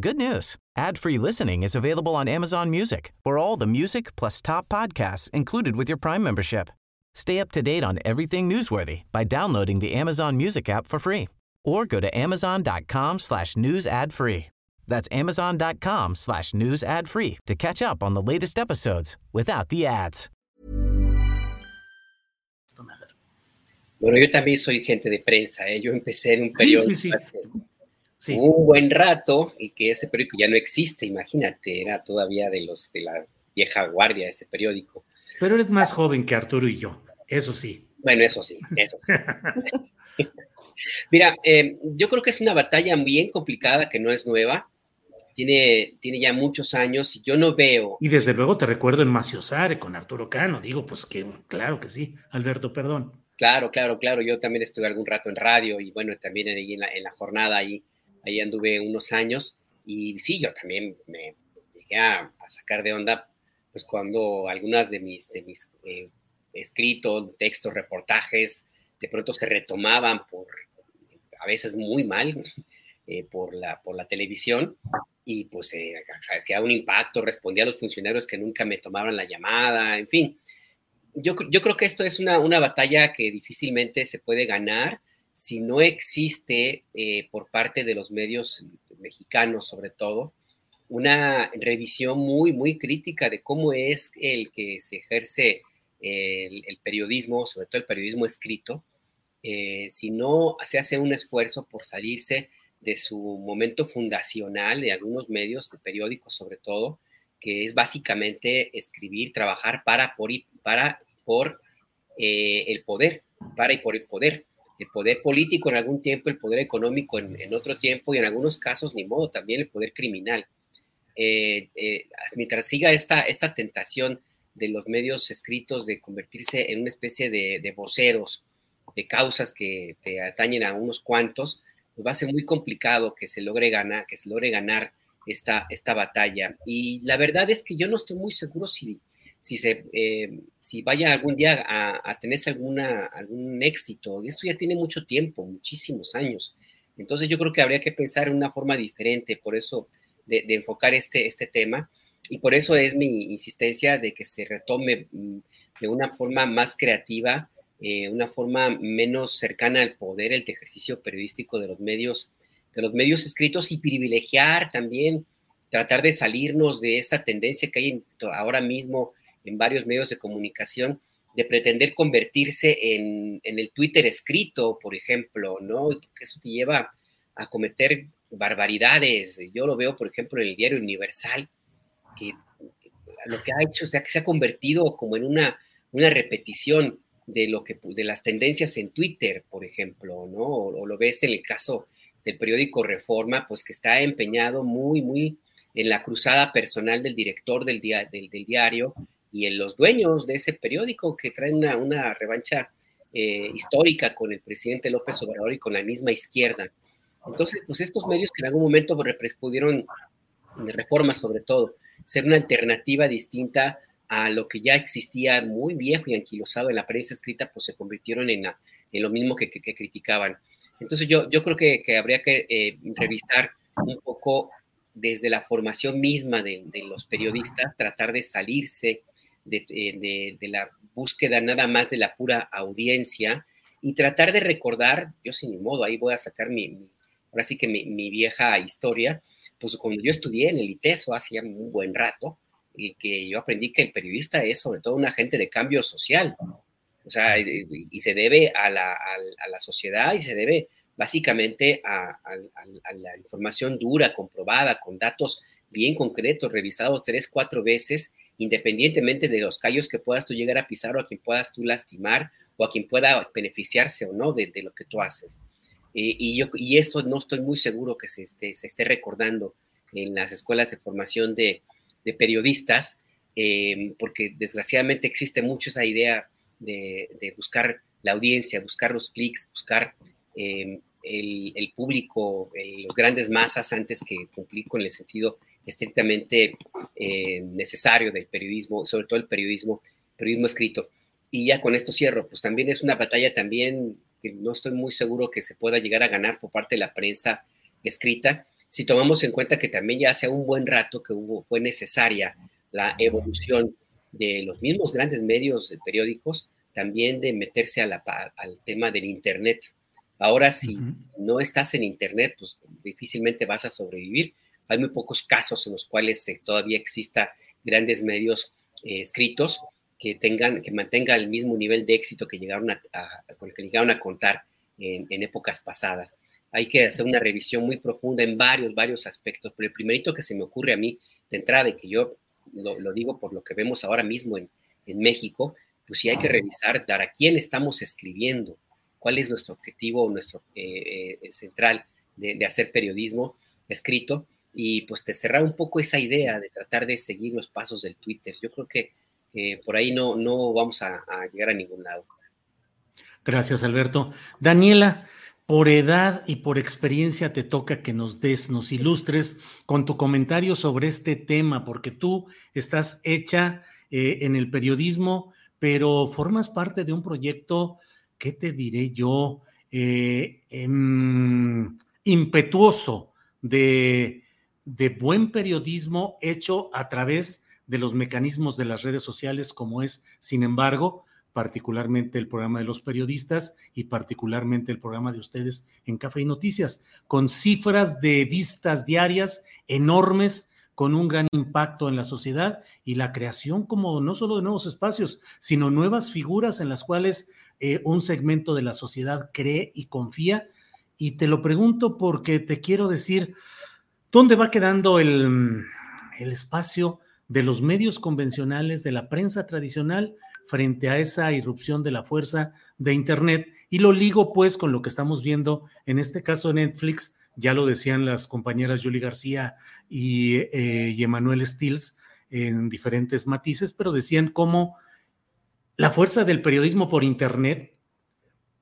Good news. Ad-free listening is available on Amazon Music for all the music plus top podcasts included with your Prime membership. Stay up to date on everything newsworthy by downloading the Amazon Music app for free or go to amazon.com slash news ad free. That's amazon.com slash news ad free to catch up on the latest episodes without the ads. Bueno, yo también soy gente de prensa, ¿eh? yo empecé en un periodo Sí, sí, sí. Sí. un buen rato y que ese periódico ya no existe, imagínate, era todavía de los de la vieja guardia ese periódico. Pero eres más joven que Arturo y yo, eso sí. Bueno, eso sí, eso sí. Mira, eh, yo creo que es una batalla bien complicada que no es nueva. Tiene, tiene ya muchos años y yo no veo. Y desde luego te recuerdo en Maciosare con Arturo Cano. Digo, pues que claro que sí. Alberto, perdón. Claro, claro, claro. Yo también estuve algún rato en radio y bueno, también ahí en la, en la jornada ahí, ahí anduve unos años. Y sí, yo también me llegué a, a sacar de onda, pues cuando algunas de mis, de mis eh, escritos, textos, reportajes, de pronto se retomaban por, a veces muy mal, eh, por, la, por la televisión y pues eh, hacía un impacto, respondía a los funcionarios que nunca me tomaban la llamada, en fin. Yo, yo creo que esto es una, una batalla que difícilmente se puede ganar si no existe eh, por parte de los medios mexicanos, sobre todo, una revisión muy, muy crítica de cómo es el que se ejerce el, periodismo, sobre todo el periodismo escrito, eh, si no se hace un esfuerzo por salirse de su momento fundacional de algunos medios, de periódicos sobre todo, que es básicamente escribir, trabajar para, por, y para, por eh, el poder, para y por el poder. El poder político en algún tiempo, el poder económico en, otro tiempo y en algunos casos, ni modo, también el poder criminal. Eh, eh, mientras siga esta, esta tentación de los medios escritos de convertirse en una especie de, de voceros de causas que te atañen a unos cuantos, pues va a ser muy complicado que se logre ganar, que se logre ganar esta, esta batalla. Y la verdad es que yo no estoy muy seguro si, si, se, eh, si vaya algún día a, a tener alguna, algún éxito. Esto ya tiene mucho tiempo, muchísimos años. Entonces yo creo que habría que pensar en una forma diferente, por eso, de, de enfocar este, este tema. Y por eso es mi insistencia de que se retome mm, de una forma más creativa, eh, una forma menos cercana al poder, el ejercicio periodístico de los medios, de los medios escritos y privilegiar también, tratar de salirnos de esta tendencia que hay ahora mismo en varios medios de comunicación de pretender convertirse en, en, el Twitter escrito, por ejemplo, ¿no? Eso te lleva a cometer barbaridades. Yo lo veo, por ejemplo, en el diario Universal, que lo que ha hecho, o sea, que se ha convertido como en una, una repetición de lo que de las tendencias en Twitter, por ejemplo, ¿no? O, o, lo ves en el caso del periódico Reforma, pues que está empeñado muy, muy en la cruzada personal del director del, dia, del, del diario y en los dueños de ese periódico que traen una, una revancha eh, histórica con el presidente López Obrador y con la misma izquierda. Entonces, pues estos medios que en algún momento pudieron, de reforma sobre todo, ser una alternativa distinta a lo que ya existía muy viejo y anquilosado en la prensa escrita, pues se convirtieron en, en lo mismo que, criticaban. Entonces yo, yo creo que, habría que eh, revisar un poco desde la formación misma de, los periodistas, tratar de salirse de, la búsqueda nada más de la pura audiencia y tratar de recordar, yo sin mi modo, ahí voy a sacar mi, sí que mi, vieja historia, pues cuando yo estudié en el ITESO hace un buen rato, y que yo aprendí que el periodista es sobre todo un agente de cambio social, o sea, y, se debe a la, a la, sociedad y se debe básicamente a, la información dura, comprobada, con datos bien concretos, revisados tres, cuatro veces, independientemente de los callos que puedas tú llegar a pisar o a quien puedas tú lastimar o a quien pueda beneficiarse o no de, lo que tú haces. Eh, y, yo, y eso no estoy muy seguro que se esté, se esté recordando en las escuelas de formación de, periodistas, eh, porque desgraciadamente existe mucho esa idea de, buscar la audiencia, buscar los clics, buscar Em, el, público, los grandes masas antes que cumplir con el sentido estrictamente eh, necesario del periodismo, sobre todo el periodismo, periodismo escrito. Y ya con esto cierro, pues también es una batalla también que no estoy muy seguro que se pueda llegar a ganar por parte de la prensa escrita, si tomamos en cuenta que también ya hace un buen rato que hubo, fue necesaria la evolución de los mismos grandes medios periódicos, también de meterse a la, al tema del Internet, Ahora, si, no estás en Internet, pues difícilmente vas a sobrevivir. Hay muy pocos casos en los cuales todavía exista grandes medios eh, escritos que tengan, que mantengan el mismo nivel de éxito que llegaron a, con el que llegaron a contar en, épocas pasadas. Hay que hacer una revisión muy profunda en varios, varios aspectos, pero el primerito que se me ocurre a mí de entrada, y que yo lo, digo por lo que vemos ahora mismo en, en México, pues sí hay que revisar dar a quién estamos escribiendo, cuál es nuestro objetivo, nuestro eh, eh, central de, hacer periodismo escrito y pues te cerrar un poco esa idea de tratar de seguir los pasos del Twitter. Yo creo que por ahí no, no vamos a, llegar a ningún lado. Gracias, Alberto. Daniela, por edad y por experiencia te toca que nos des, nos ilustres con tu comentario sobre este tema, porque tú estás hecha eh, en el periodismo, pero formas parte de un proyecto ¿qué te diré yo? Eh, em, impetuoso de, de buen periodismo hecho a través de los mecanismos de las redes sociales, como es, sin embargo, particularmente el programa de los periodistas y particularmente el programa de ustedes en Café y Noticias, con cifras de vistas diarias enormes con un gran impacto en la sociedad y la creación como no solo de nuevos espacios, sino nuevas figuras en las cuales eh, un segmento de la sociedad cree y confía. Y te lo pregunto porque te quiero decir, ¿dónde va quedando el, espacio de los medios convencionales, de la prensa tradicional, frente a esa irrupción de la fuerza de Internet? Y lo ligo pues con lo que estamos viendo en este caso Netflix, ya lo decían las compañeras Julie García y, eh, Emanuel Stills en diferentes matices, pero decían cómo la fuerza del periodismo por Internet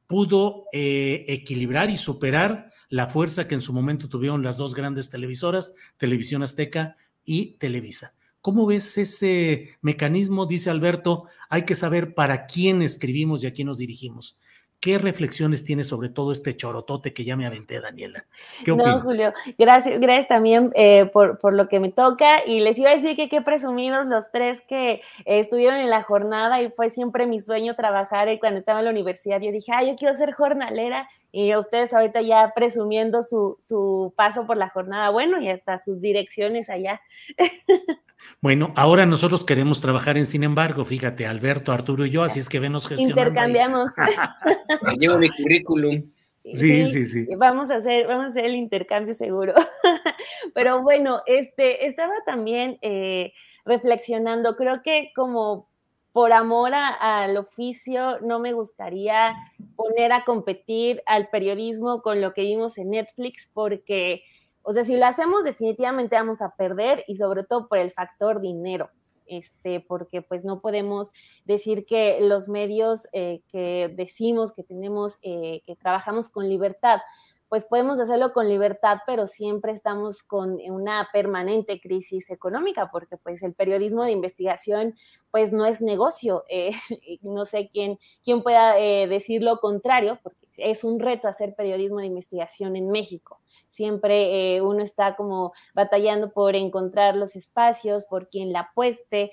pudo eh, equilibrar y superar la fuerza que en su momento tuvieron las dos grandes televisoras, Televisión Azteca y Televisa. ¿Cómo ves ese mecanismo? Dice Alberto, hay que saber para quién escribimos y a quién nos dirigimos. ¿Qué reflexiones tienes sobre todo este chorotote que ya me aventé, Daniela? ¿Qué no, Julio, gracias, gracias también eh, por, por, lo que me toca. Y les iba a decir que qué presumidos los tres que eh, estuvieron en la jornada y fue siempre mi sueño trabajar y cuando estaba en la universidad. Yo dije, ah, yo quiero ser jornalera y ustedes ahorita ya presumiendo su, su paso por la jornada, bueno, y hasta sus direcciones allá. Bueno, ahora nosotros queremos trabajar en Sin embargo, fíjate, Alberto, Arturo y yo, así es que venos gestionando. Intercambiamos. Llevo mi currículum. Sí, sí, sí, Vamos a hacer, vamos a hacer el intercambio seguro. Pero bueno, este, estaba también eh, reflexionando, creo que como por amor al oficio, no me gustaría poner a competir al periodismo con lo que vimos en Netflix, porque o sea, si lo hacemos, definitivamente vamos a perder y sobre todo por el factor dinero. Este, porque pues no podemos decir que los medios eh, que decimos que tenemos, eh, que trabajamos con libertad, pues podemos hacerlo con libertad, pero siempre estamos con una permanente crisis económica, porque pues el periodismo de investigación pues no es negocio. Eh, no sé quién, quién pueda eh, decir lo contrario, porque es un reto hacer periodismo de investigación en México. Siempre eh, uno está como batallando por encontrar los espacios, por quien la apueste,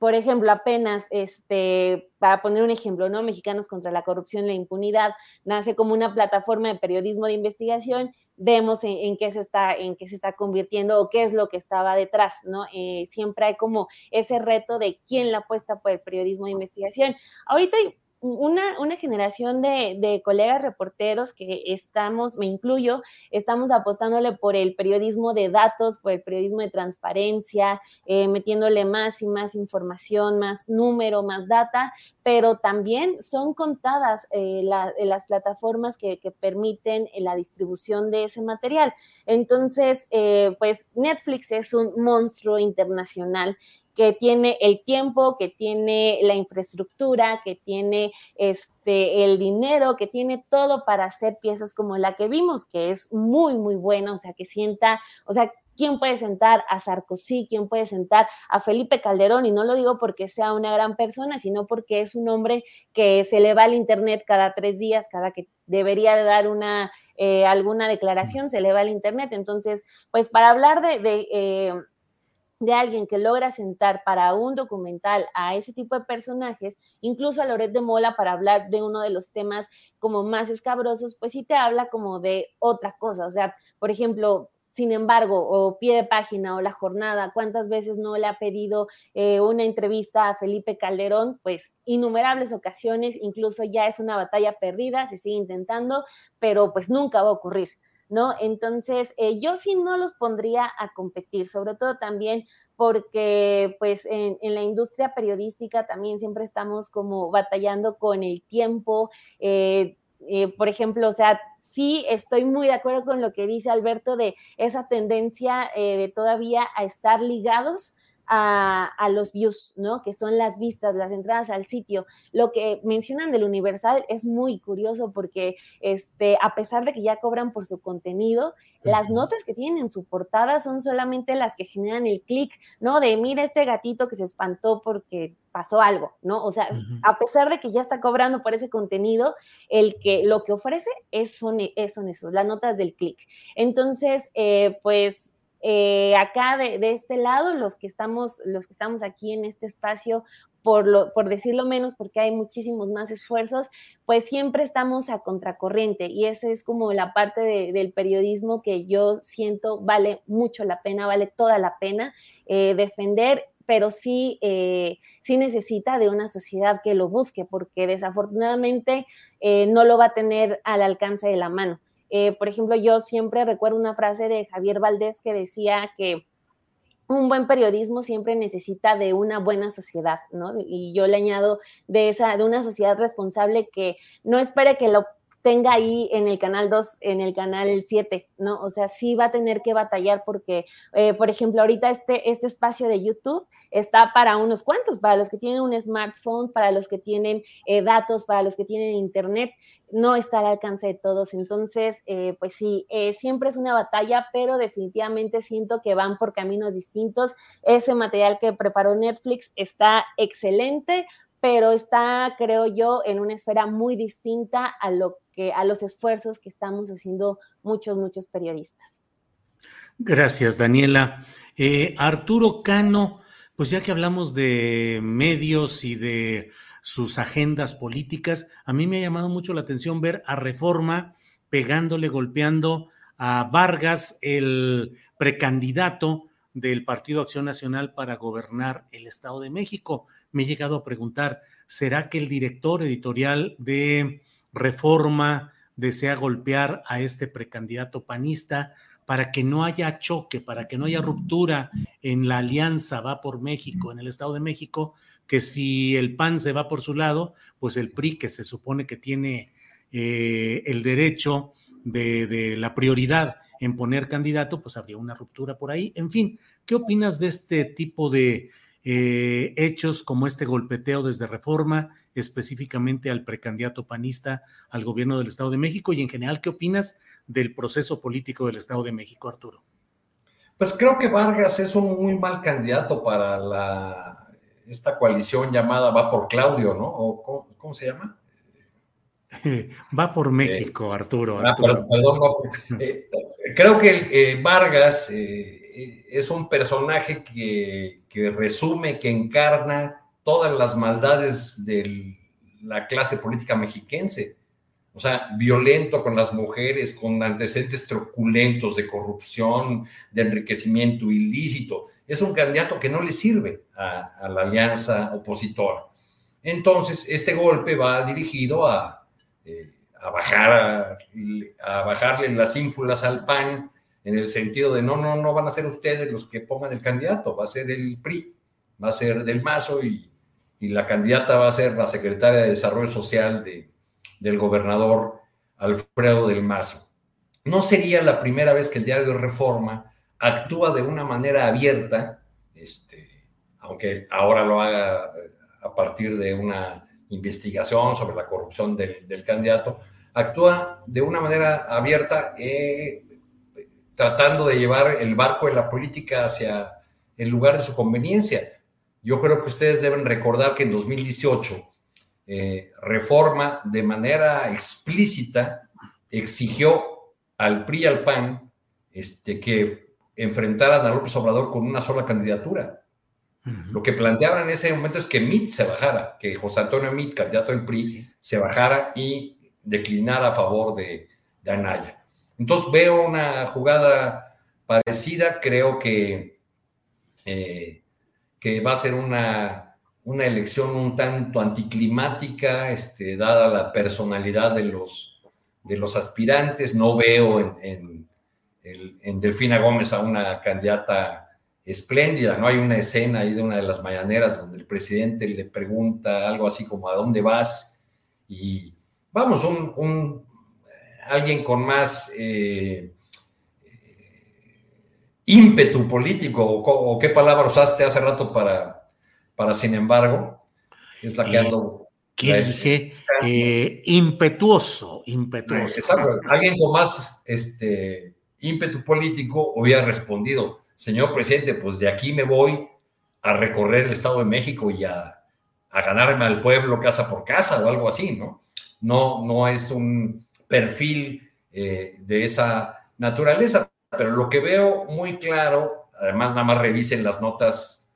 por ejemplo, apenas, este, para poner un ejemplo, ¿no? Mexicanos contra la corrupción la impunidad nace como una plataforma de periodismo de investigación. Vemos en, qué se está, en qué se está convirtiendo o qué es lo que estaba detrás, ¿no? Eh, siempre hay como ese reto de quién la apuesta por el periodismo de investigación. Ahorita hay una, una generación de, de, colegas reporteros que estamos, me incluyo, estamos apostándole por el periodismo de datos, por el periodismo de transparencia, eh, metiéndole más y más información, más número, más data, pero también son contadas eh, la, las plataformas que, que permiten la distribución de ese material. Entonces, eh, pues Netflix es un monstruo internacional que tiene el tiempo, que tiene la infraestructura, que tiene este, el dinero, que tiene todo para hacer piezas como la que vimos, que es muy, muy buena, o sea, que sienta, o sea, ¿Quién puede sentar a Sarkozy? ¿Quién puede sentar a Felipe Calderón? Y no lo digo porque sea una gran persona, sino porque es un hombre que se le va al Internet cada tres días, cada que debería dar una, eh, alguna declaración, se le va al Internet. Entonces, pues para hablar de, eh, de alguien que logra sentar para un documental a ese tipo de personajes, incluso a Loret de Mola para hablar de uno de los temas como más escabrosos, pues sí te habla como de otra cosa. O sea, por ejemplo, sin embargo, o pie de página o la jornada, ¿cuántas veces no le ha pedido eh, una entrevista a Felipe Calderón? Pues innumerables ocasiones, incluso ya es una batalla perdida, se sigue intentando, pero pues nunca va a ocurrir. ¿No? Entonces, eh, yo sí no los pondría a competir, sobre todo también porque, pues, en, la industria periodística también siempre estamos como batallando con el tiempo. Eh, eh, por ejemplo, o sea, sí estoy muy de acuerdo con lo que dice Alberto de esa tendencia de todavía a estar ligados a, los views, ¿no? Que son las vistas, las entradas al sitio. Lo que mencionan del Universal es muy curioso porque, este, a pesar de que ya cobran por su contenido, las notas que tienen en su portada son solamente las que generan el clic, ¿no? De mira este gatito que se espantó porque pasó algo, ¿no? O sea, a pesar de que ya está cobrando por ese contenido, el que lo que ofrece es son, es, son esos, las notas del clic. Entonces, eh, pues eh, acá de, este lado, los que estamos, los que estamos aquí en este espacio, por, lo, decirlo menos, porque hay muchísimos más esfuerzos, pues siempre estamos a contracorriente y esa es como la parte del periodismo que yo siento vale mucho la pena, vale toda la pena eh, defender pero sí, eh, sí necesita de una sociedad que lo busque, porque desafortunadamente no lo va a tener al alcance de la mano. Eh, por ejemplo, yo siempre recuerdo una frase de Javier Valdés que decía que un buen periodismo siempre necesita de una buena sociedad, ¿no? Y yo le añado de esa, de una sociedad responsable que no espere que lo tenga ahí en el canal 2, en el canal 7, ¿no? O sea, sí va a tener que batallar porque, eh, por ejemplo, ahorita este, este espacio de YouTube está para unos cuantos, para los que tienen un smartphone, para los que tienen eh, datos, para los que tienen internet, no está al alcance de todos. Entonces, eh, pues sí, siempre es una batalla, pero definitivamente siento que van por caminos distintos. Ese material que preparó Netflix está excelente pero está, creo yo, en una esfera muy distinta a lo a los esfuerzos que estamos haciendo muchos, muchos periodistas. Gracias, Daniela. Eh, Arturo Cano, pues ya que hablamos de medios y de sus agendas políticas, a mí me ha llamado mucho la atención ver a Reforma pegándole, golpeando a Vargas, el precandidato del Partido Acción Nacional para gobernar el Estado de México. Me he llegado a preguntar, ¿será que el director editorial de Reforma desea golpear a este precandidato panista para que no haya choque, para que no haya ruptura en la alianza va por México, en el Estado de México, que si el PAN se va por su lado, pues el PRI, que se supone que tiene eh, el derecho de, de la prioridad en poner candidato, pues habría una ruptura por ahí. En fin, ¿qué opinas de este tipo de eh, hechos como este golpeteo desde Reforma, específicamente al precandidato panista al gobierno del Estado de México? Y en general, ¿qué opinas del proceso político del Estado de México, Arturo? Pues creo que Vargas es un muy mal candidato para la, esta coalición llamada Va por Claudio, ¿no? ¿O cómo, se llama? Va por México, Arturo. Ah, perdón, eh, creo que eh, Vargas eh, es un personaje que, resume, que encarna todas las maldades de la clase política mexiquense o sea, violento con las mujeres, con antecedentes truculentos de corrupción, de enriquecimiento ilícito. Es un candidato que no le sirve a, la alianza opositora. Entonces, este golpe va dirigido a, eh, a bajar, a, bajarle las ínfulas al PAN en el sentido de no, no, no van a ser ustedes los que pongan el candidato, va a ser el PRI, va a ser del Mazo y, y la candidata va a ser la secretaria de Desarrollo Social de, del gobernador Alfredo del Mazo. No sería la primera vez que el diario Reforma actúa de una manera abierta, este, aunque ahora lo haga eh, a partir de una investigación sobre la corrupción del, candidato, actúa de una manera abierta eh, tratando de llevar el barco de la política hacia el lugar de su conveniencia. Yo creo que ustedes deben recordar que en 2018 eh, reforma de manera explícita exigió al PRI y al PAN este, que enfrentaran a López Obrador con una sola candidatura. Lo que planteaban en ese momento es que MIT se bajara, que José Antonio MIT, candidato del PRI, se bajara y declinara a favor de, Anaya. Entonces veo una jugada parecida, creo que, eh, que va a ser una una elección un tanto anticlimática, este, dada la personalidad de los, de los aspirantes. No veo en, en, Delfina Gómez a una candidata espléndida, ¿no? Hay una escena ahí de una de las mañaneras donde el presidente le pregunta algo así como ¿a dónde vas? Y vamos, un, alguien con más eh, ímpetu político, o, qué palabra usaste hace rato para, para sin embargo, es la que eh, ando. ¿Qué dije? Eh, impetuoso, impetuoso. Alguien con más este, ímpetu político hubiera respondido, señor presidente, pues de aquí me voy a recorrer el Estado de México y a, ganarme al pueblo casa por casa o algo así, ¿no? No, no es un perfil eh, de esa naturaleza, pero lo que veo muy claro, además nada más revisen las notas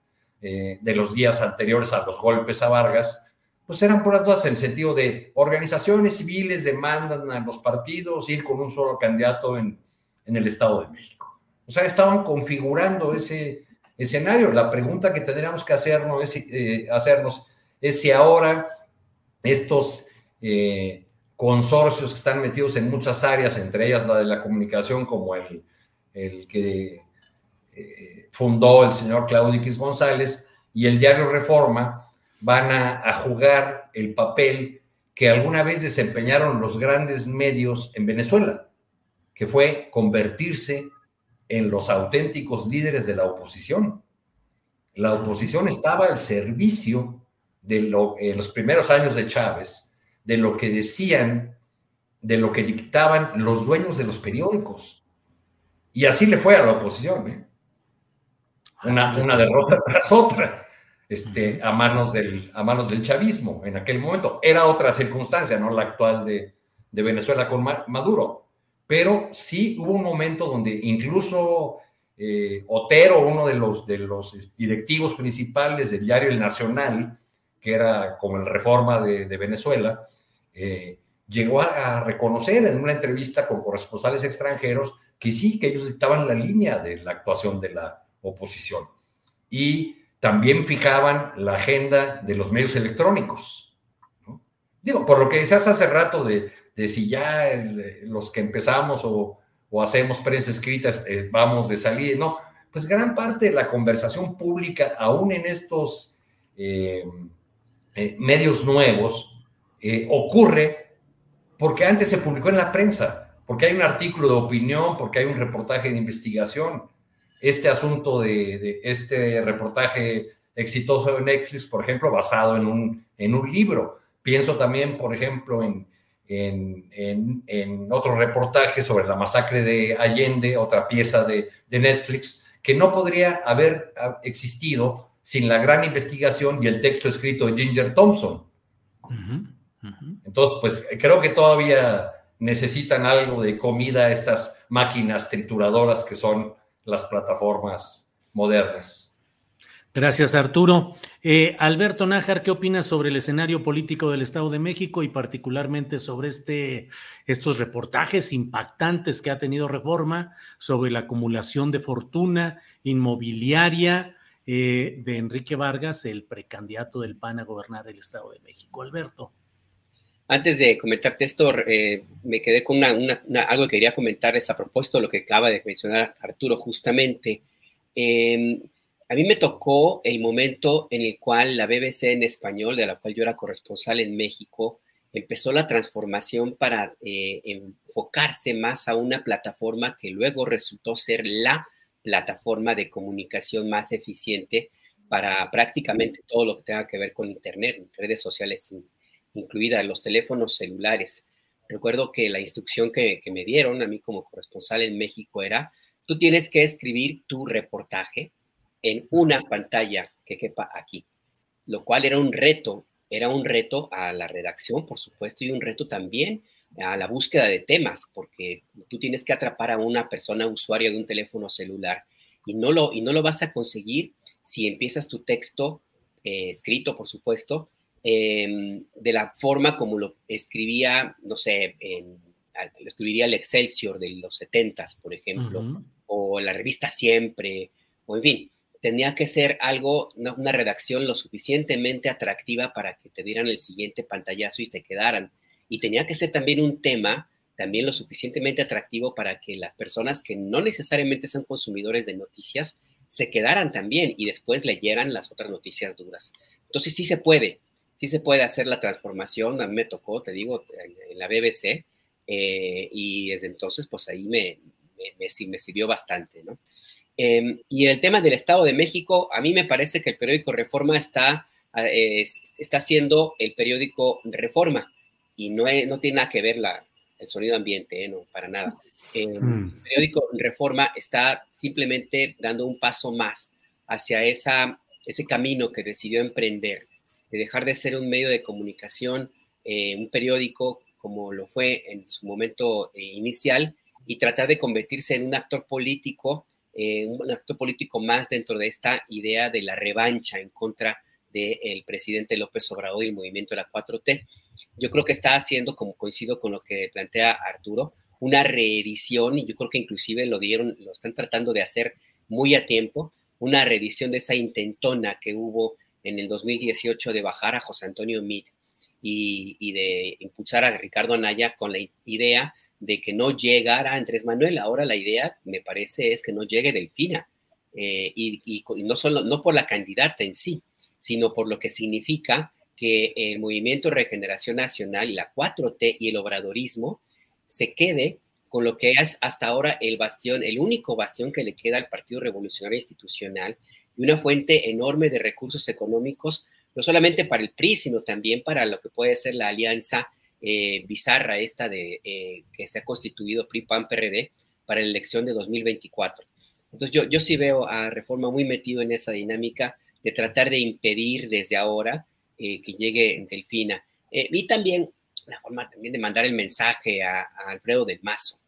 eh, de los días anteriores a los golpes a Vargas, pues eran por las dudas en el sentido de organizaciones civiles demandan a los partidos ir con un solo candidato en, el Estado de México. O sea, estaban configurando ese escenario. La pregunta que tendríamos que hacernos es, eh, hacernos es si ahora estos consorcios que están metidos en muchas áreas, entre ellas la de la comunicación, como el, el que fundó el señor Claudio X González y el diario Reforma van a, jugar el papel que alguna vez desempeñaron los grandes medios en Venezuela, que fue convertirse en los auténticos líderes de la oposición. La oposición estaba al servicio de lo, en los primeros años de Chávez, de lo que decían, de lo que dictaban los dueños de los periódicos. Y así le fue a la oposición. ¿eh? una, derrota tras otra este, a, manos del, a manos del chavismo en aquel momento. Era otra circunstancia, no la actual de, Venezuela con Maduro, pero sí hubo un momento donde incluso eh, Otero, uno de los, de los directivos principales del diario El Nacional, que era como el Reforma de, Venezuela, eh, llegó a, a, reconocer en una entrevista con corresponsales extranjeros que sí, que ellos dictaban la línea de la actuación de la, oposición. Y también fijaban la agenda de los medios electrónicos. Digo, por lo que decías hace rato de, si ya los que empezamos o, hacemos prensa escrita vamos de salir, no, pues gran parte de la conversación pública, aún en estos eh, eh, medios nuevos, ocurre porque antes se publicó en la prensa, porque hay un artículo de opinión, porque hay un reportaje de investigación este asunto de, este reportaje exitoso de Netflix, por ejemplo, basado en un, en un libro. Pienso también, por ejemplo, en, en, en, otro reportaje sobre la masacre de Allende, otra pieza de, de Netflix, que no podría haber existido sin la gran investigación y el texto escrito de Ginger Thompson. Entonces, pues creo que todavía necesitan algo de comida estas máquinas trituradoras que son las plataformas modernas. Gracias, Arturo. Eh, Alberto Nájar, ¿qué opinas sobre el escenario político del Estado de México y particularmente sobre este, estos reportajes impactantes que ha tenido Reforma sobre la acumulación de fortuna inmobiliaria eh, de Enrique Vargas, el precandidato del PAN a gobernar el Estado de México? Alberto. Antes de comentarte esto, eh, me quedé con algo que quería comentarles a propósito de lo que acaba de mencionar Arturo justamente. Em, a mí me tocó el momento en el cual la BBC en español, de la cual yo era corresponsal en México, empezó la transformación para eh, enfocarse más a una plataforma que luego resultó ser la plataforma de comunicación más eficiente para prácticamente todo lo que tenga que ver con Internet, redes sociales incluidas, los teléfonos celulares. Recuerdo que la instrucción que, que me dieron a mí como corresponsal en México era, tú tienes que escribir tu reportaje en una pantalla que quepa aquí, lo cual era un reto, era un reto a la redacción, por supuesto, y un reto también a la búsqueda de temas, porque tú tienes que atrapar a una persona usuaria de un teléfono celular y no lo, y no lo vas a conseguir si empiezas tu texto eh, escrito, por supuesto, em, de la forma como lo escribía, no sé, en, lo escribiría el Excelsior de los 70 por ejemplo, o la revista Siempre, o en fin, tenía que ser algo, una, redacción lo suficientemente atractiva para que te dieran el siguiente pantallazo y te quedaran. Y tenía que ser también un tema también lo suficientemente atractivo para que las personas que no necesariamente son consumidores de noticias se quedaran también y después leyeran las otras noticias duras. Entonces sí se puede, sí se puede hacer la transformación. A mí me tocó, te digo, en, la BBC eh, y desde entonces pues ahí me, me, me sirvió bastante, ¿no? Em, y el tema del Estado de México, a mí me parece que el periódico Reforma está, eh, está haciendo el periódico Reforma y no, no tiene nada que ver la, el sonido ambiente, ¿eh? no, para nada. Em, mm. El periódico Reforma está simplemente dando un paso más hacia esa, ese camino que decidió emprender, de dejar de ser un medio de comunicación, eh, un periódico como lo fue en su momento inicial, y tratar de convertirse en un actor político eh, un acto político más dentro de esta idea de la revancha en contra del presidente López Obrador y el movimiento de la 4T. Yo creo que está haciendo, como coincido con lo que plantea Arturo, una reedición, y yo creo que inclusive lo dieron, lo están tratando de hacer muy a tiempo, una reedición de esa intentona que hubo en el 2018 de bajar a José Antonio Meade y, de impulsar a Ricardo Anaya con la idea de que no llegara Andrés Manuel. Ahora la idea, me parece, es que no llegue Delfina. Eh, y, y, no solo, no por la candidata en sí, sino por lo que significa que el Movimiento Regeneración Nacional la 4T y el obradorismo se quede con lo que es hasta ahora el bastión, el único bastión que le queda al Partido Revolucionario Institucional y una fuente enorme de recursos económicos, no solamente para el PRI, sino también para lo que puede ser la alianza eh, bizarra esta de eh, que se ha constituido PRI-PAN-PRD para la elección de 2024. Entonces yo, yo sí veo a Reforma muy metido en esa dinámica de tratar de impedir desde ahora eh, que llegue Delfina. y también una forma también de mandar el mensaje a, Alfredo del Mazo.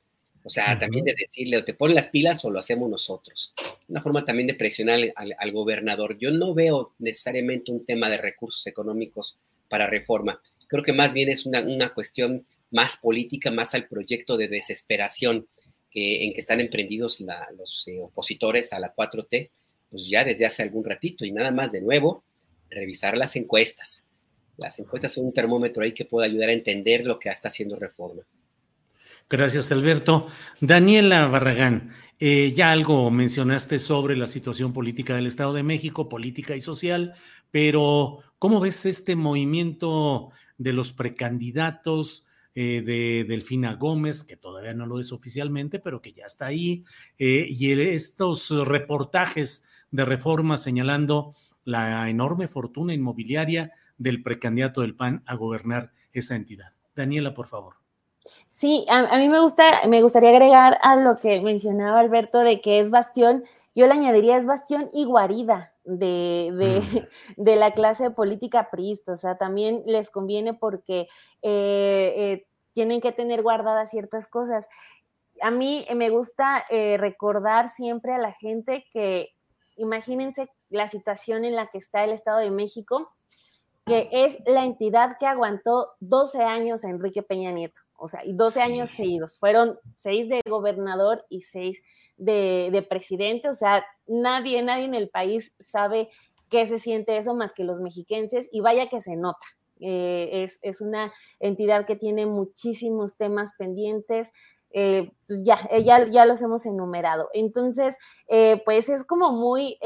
O sea, también de decirle, o te pones las pilas o lo hacemos nosotros. Una forma también de presionar al, al, gobernador. Yo no veo necesariamente un tema de recursos económicos para reforma. Creo que más bien es una, una cuestión más política, más al proyecto de desesperación que, en que están emprendidos los eh, opositores a la 4T, pues ya desde hace algún ratito. Y nada más de nuevo, revisar las encuestas. Las encuestas son un termómetro ahí que puede ayudar a entender lo que está haciendo Reforma. Gracias, Alberto. Daniela Barragán, eh, ya algo mencionaste sobre la situación política del Estado de México, política y social, pero ¿cómo ves este movimiento de los precandidatos eh, de Delfina Gómez, que todavía no lo es oficialmente, pero que ya está ahí, eh, y estos reportajes de reforma señalando la enorme fortuna inmobiliaria del precandidato del PAN a gobernar esa entidad. Daniela, por favor. Sí, a, mí me gusta, me gustaría agregar a lo que mencionaba Alberto de que es bastión, yo le añadiría es bastión y guarida de, de, mm. de la clase política priista, o sea, también les conviene porque eh, eh, tienen que tener guardadas ciertas cosas. A mí me gusta eh, recordar siempre a la gente que, imagínense la situación en la que está el Estado de México, que es la entidad que aguantó 12 años a Enrique Peña Nieto o sea, y 12 años seguidos. Fueron seis de gobernador y seis de, presidente, o sea, nadie, nadie en el país sabe qué se siente eso más que los mexiquenses y vaya que se nota. Eh, es, es, una entidad que tiene muchísimos temas pendientes, eh, pues ya, eh, ya, ya, los hemos enumerado. Entonces, eh, pues es como muy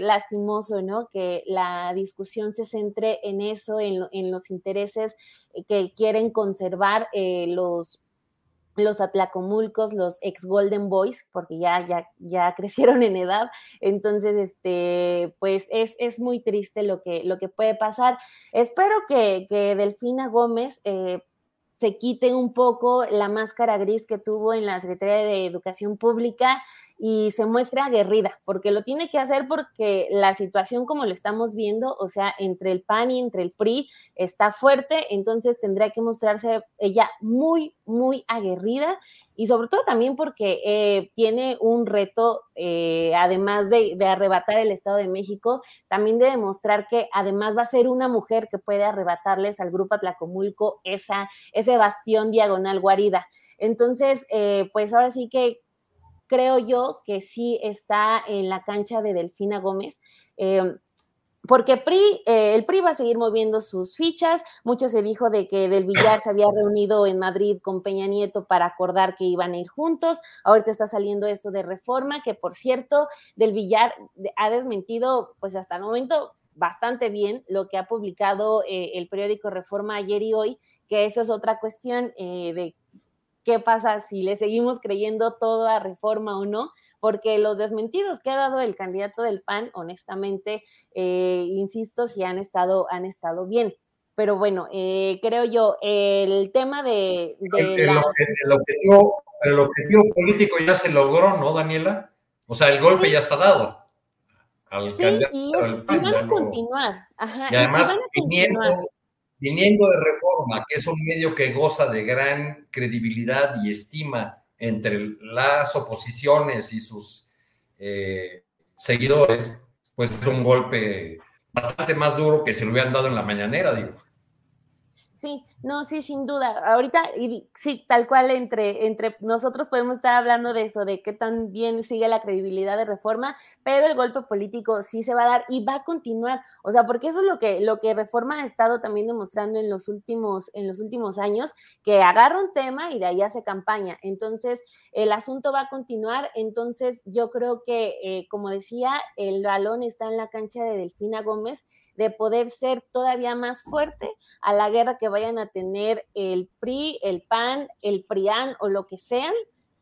lastimoso, ¿no? Que la discusión se centre en eso, en, los intereses que quieren conservar los, los atlacomulcos, los ex Golden Boys, porque ya, ya, ya crecieron en edad. Entonces, este, pues es, es muy triste lo que, lo que puede pasar. Espero que, que Delfina Gómez se quite un poco la máscara gris que tuvo en la Secretaría de Educación Pública y se muestre aguerrida, porque lo tiene que hacer porque la situación como lo estamos viendo, o sea, entre el PAN y entre el PRI está fuerte, entonces tendrá que mostrarse ella muy, muy aguerrida y sobre todo también porque eh, tiene un reto, eh, además de, arrebatar el Estado de México, también de demostrar que además va a ser una mujer que puede arrebatarles al grupo Atlacomulco esa, ese bastión diagonal guarida. Entonces, eh, pues ahora sí que creo yo que sí está en la cancha de Delfina Gómez. Eh, porque PRI, eh, el PRI va a seguir moviendo sus fichas. Mucho se dijo de que Del Villar se había reunido en Madrid con Peña Nieto para acordar que iban a ir juntos. Ahorita está saliendo esto de reforma, que por cierto, Del Villar ha desmentido, pues hasta el momento, bastante bien lo que ha publicado eh, el periódico Reforma ayer y hoy, que eso es otra cuestión de qué pasa si le seguimos creyendo todo a reforma o no, porque los desmentidos que ha dado el candidato del PAN, honestamente, eh, insisto, sí han estado, han estado bien. Pero bueno, eh, creo yo, el tema de... el, objetivo, el, objetivo, político ya se logró, ¿no, Daniela? O sea, el golpe ya está dado. Al candidato y, van a continuar. y además, viniendo, viniendo de reforma, que es un medio que goza de gran credibilidad y estima entre las oposiciones y sus eh, seguidores, pues es un golpe bastante más duro que se lo hubieran dado en la mañanera, digo. Sí, no, sí, sin duda. Ahorita, y sí, tal cual entre, entre nosotros podemos estar hablando de eso, de qué tan bien sigue la credibilidad de reforma, pero el golpe político sí se va a dar y va a continuar. O sea, porque eso es lo que, lo que reforma ha estado también demostrando en los últimos, en los últimos años, que agarra un tema y de ahí hace campaña. Entonces, el asunto va a continuar. Entonces, yo creo que, eh, como decía, el balón está en la cancha de Delfina Gómez de poder ser todavía más fuerte a la guerra que vayan a tener el PRI, el PAN, el PRIAN o lo que sean,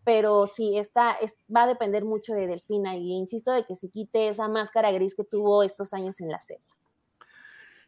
pero sí, está, va a depender mucho de Delfina y insisto de que se quite esa máscara gris que tuvo estos años en la serie.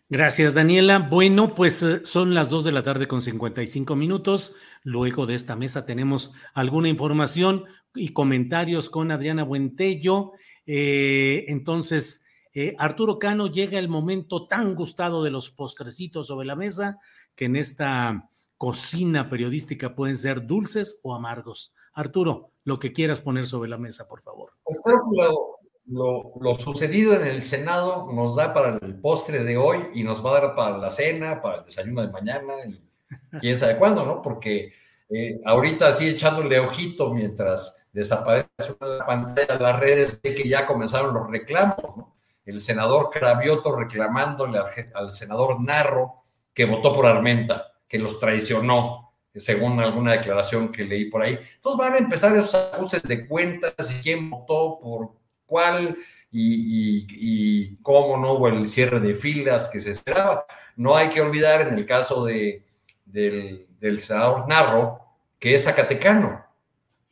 Gracias, Daniela. Bueno, pues eh, son las 2 de la tarde con 55 minutos. Luego de esta mesa tenemos alguna información y comentarios con Adriana Buentello. Eh, entonces, eh, Arturo Cano, llega el momento tan gustado de los postrecitos sobre la mesa que en esta cocina periodística pueden ser dulces o amargos. Arturo, lo que quieras poner sobre la mesa, por favor. Pues creo que lo, sucedido en el Senado nos da para el postre de hoy y nos va a dar para la cena, para el desayuno de mañana y quién sabe cuándo, ¿no? Porque eh, ahorita así echándole ojito mientras desaparece la pantalla de las redes, ve que ya comenzaron los reclamos, ¿no? El senador Cravioto reclamándole al senador Narro que votó por Armenta, que los traicionó, según alguna declaración que leí por ahí. Entonces van a empezar esos ajustes de cuentas y quién votó por cuál y, cómo no hubo el cierre de filas que se esperaba. No hay que olvidar en el caso de, del, del senador Narro, que es zacatecano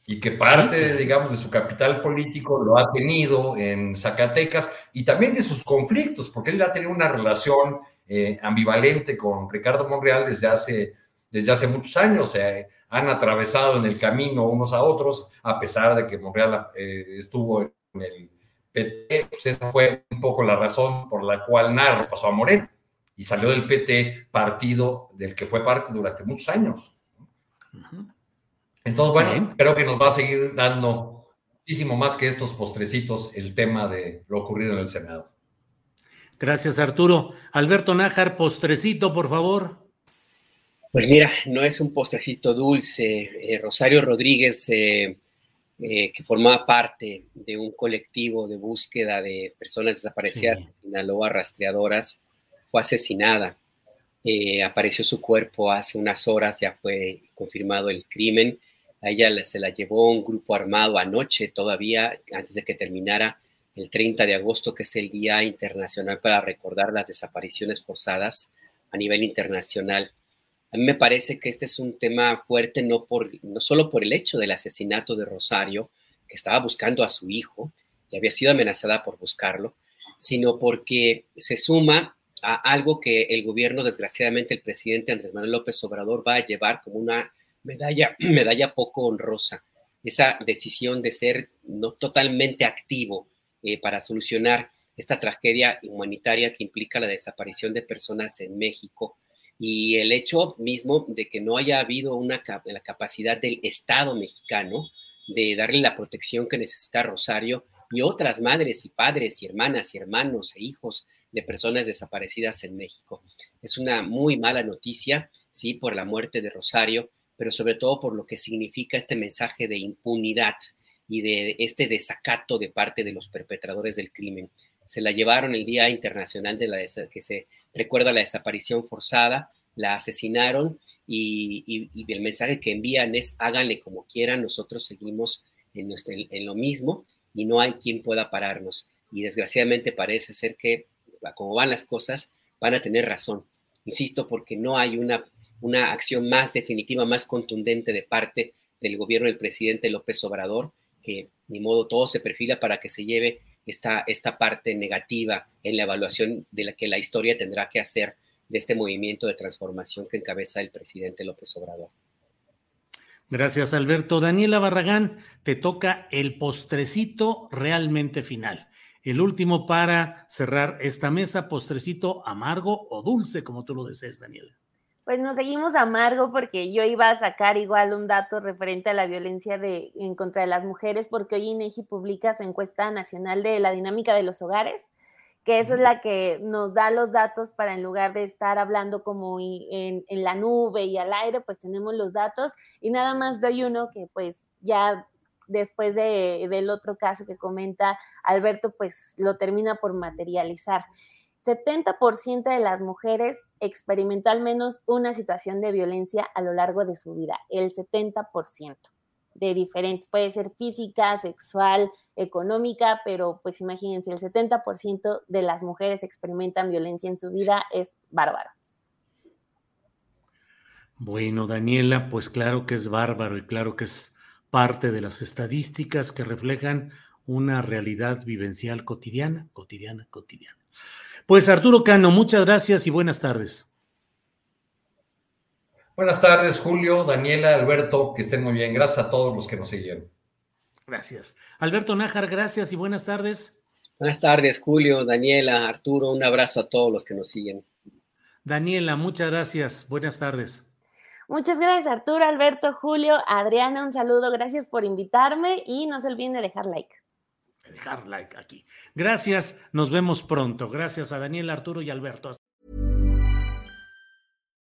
y que parte, digamos, de su capital político lo ha tenido en Zacatecas y también de sus conflictos, porque él ha tenido una relación eh, ambivalente con Ricardo Monreal desde hace desde hace muchos años, se han atravesado en el camino unos a otros, a pesar de que Monreal eh, estuvo en el PT, pues esa fue un poco la razón por la cual Narro pasó a Moreno y salió del PT, partido del que fue parte durante muchos años. Entonces, bueno, creo que nos va a seguir dando muchísimo más que estos postrecitos el tema de lo ocurrido en el Senado. Gracias, Arturo. Alberto Nájar, postrecito, por favor. Pues mira, no es un postrecito dulce. Eh, Rosario Rodríguez, eh, eh, que formaba parte de un colectivo de búsqueda de personas desaparecidas en Sinaloa, rastreadoras, fue asesinada. apareció su cuerpo hace unas horas, ya fue confirmado el crimen. A ella se la llevó un grupo armado anoche todavía, antes de que terminara el 30 de agosto, que es el Día Internacional para recordar las desapariciones forzadas a nivel internacional. A mí me parece que este es un tema fuerte no, por, no solo por el hecho del asesinato de Rosario, que estaba buscando a su hijo y había sido amenazada por buscarlo, sino porque se suma a algo que el gobierno, desgraciadamente, el presidente Andrés Manuel López Obrador va a llevar como una medalla, medalla poco honrosa. Esa decisión de ser no totalmente activo eh, para solucionar esta tragedia humanitaria que implica la desaparición de personas en México y el hecho mismo de que no haya habido una la capacidad del Estado mexicano de darle la protección que necesita Rosario y otras madres y padres y hermanas y hermanos e hijos de personas desaparecidas en México. Es una muy mala noticia, sí, por la muerte de Rosario, pero sobre todo por lo que significa este mensaje de impunidad y de este desacato de parte de los perpetradores del crimen. Se la llevaron el Día Internacional de la que se recuerda la desaparición forzada, la asesinaron y, el mensaje que envían es háganle como quieran, nosotros seguimos en, en lo mismo y no hay quien pueda pararnos. Y desgraciadamente parece ser que, como van las cosas, van a tener razón. Insisto, porque no hay una, una acción más definitiva, más contundente de parte del gobierno del presidente López Obrador que ni modo todo se perfila para que se lleve esta, esta parte negativa en la evaluación de la que la historia tendrá que hacer de este movimiento de transformación que encabeza el presidente López Obrador. Gracias, Alberto. Daniela Barragán, te toca el postrecito realmente final. El último para cerrar esta mesa, postrecito amargo o dulce, como tú lo desees, Daniela. Pues nos seguimos amargo porque yo iba a sacar igual un dato referente a la violencia de, en contra de las mujeres, porque hoy INEGI publica su encuesta nacional de la dinámica de los hogares, que esa es la que nos da los datos para en lugar de estar hablando como en, en la nube y al aire, pues tenemos los datos y nada más doy uno que pues ya después de, del otro caso que comenta Alberto, pues lo termina por materializar. 70% de las mujeres experimentó al menos una situación de violencia a lo largo de su vida, el 70% de diferentes, puede ser física, sexual, económica, pero pues imagínense, el 70% de las mujeres experimentan violencia en su vida, es bárbaro. Bueno, Daniela, pues claro que es bárbaro y claro que es parte de las estadísticas que reflejan una realidad vivencial cotidiana, cotidiana, cotidiana. Pues Arturo Cano, muchas gracias y buenas tardes. Buenas tardes, Julio, Daniela, Alberto, que estén muy bien. Gracias a todos los que nos siguieron. Gracias. Alberto Nájar, gracias y buenas tardes. Buenas tardes, Julio, Daniela, Arturo, un abrazo a todos los que nos siguen. Daniela, muchas gracias. Buenas tardes. Muchas gracias, Arturo, Alberto, Julio, Adriana, un saludo, gracias por invitarme y no se olviden de dejar like dejar like aquí. Gracias, nos vemos pronto. Gracias a Daniel, Arturo y Alberto.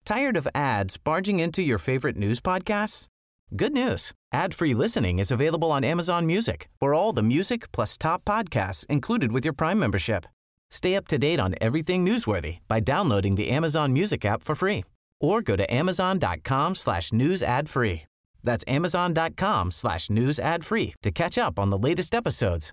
Tired of ads barging into your favorite news podcasts? Good news. Ad-free listening is available on Amazon Music. For all the music plus top podcasts included with your Prime membership. Stay up to date on everything newsworthy by downloading the Amazon Music app for free or go to amazon.com slash news ad free. That's amazon.com slash news ad free to catch up on the latest episodes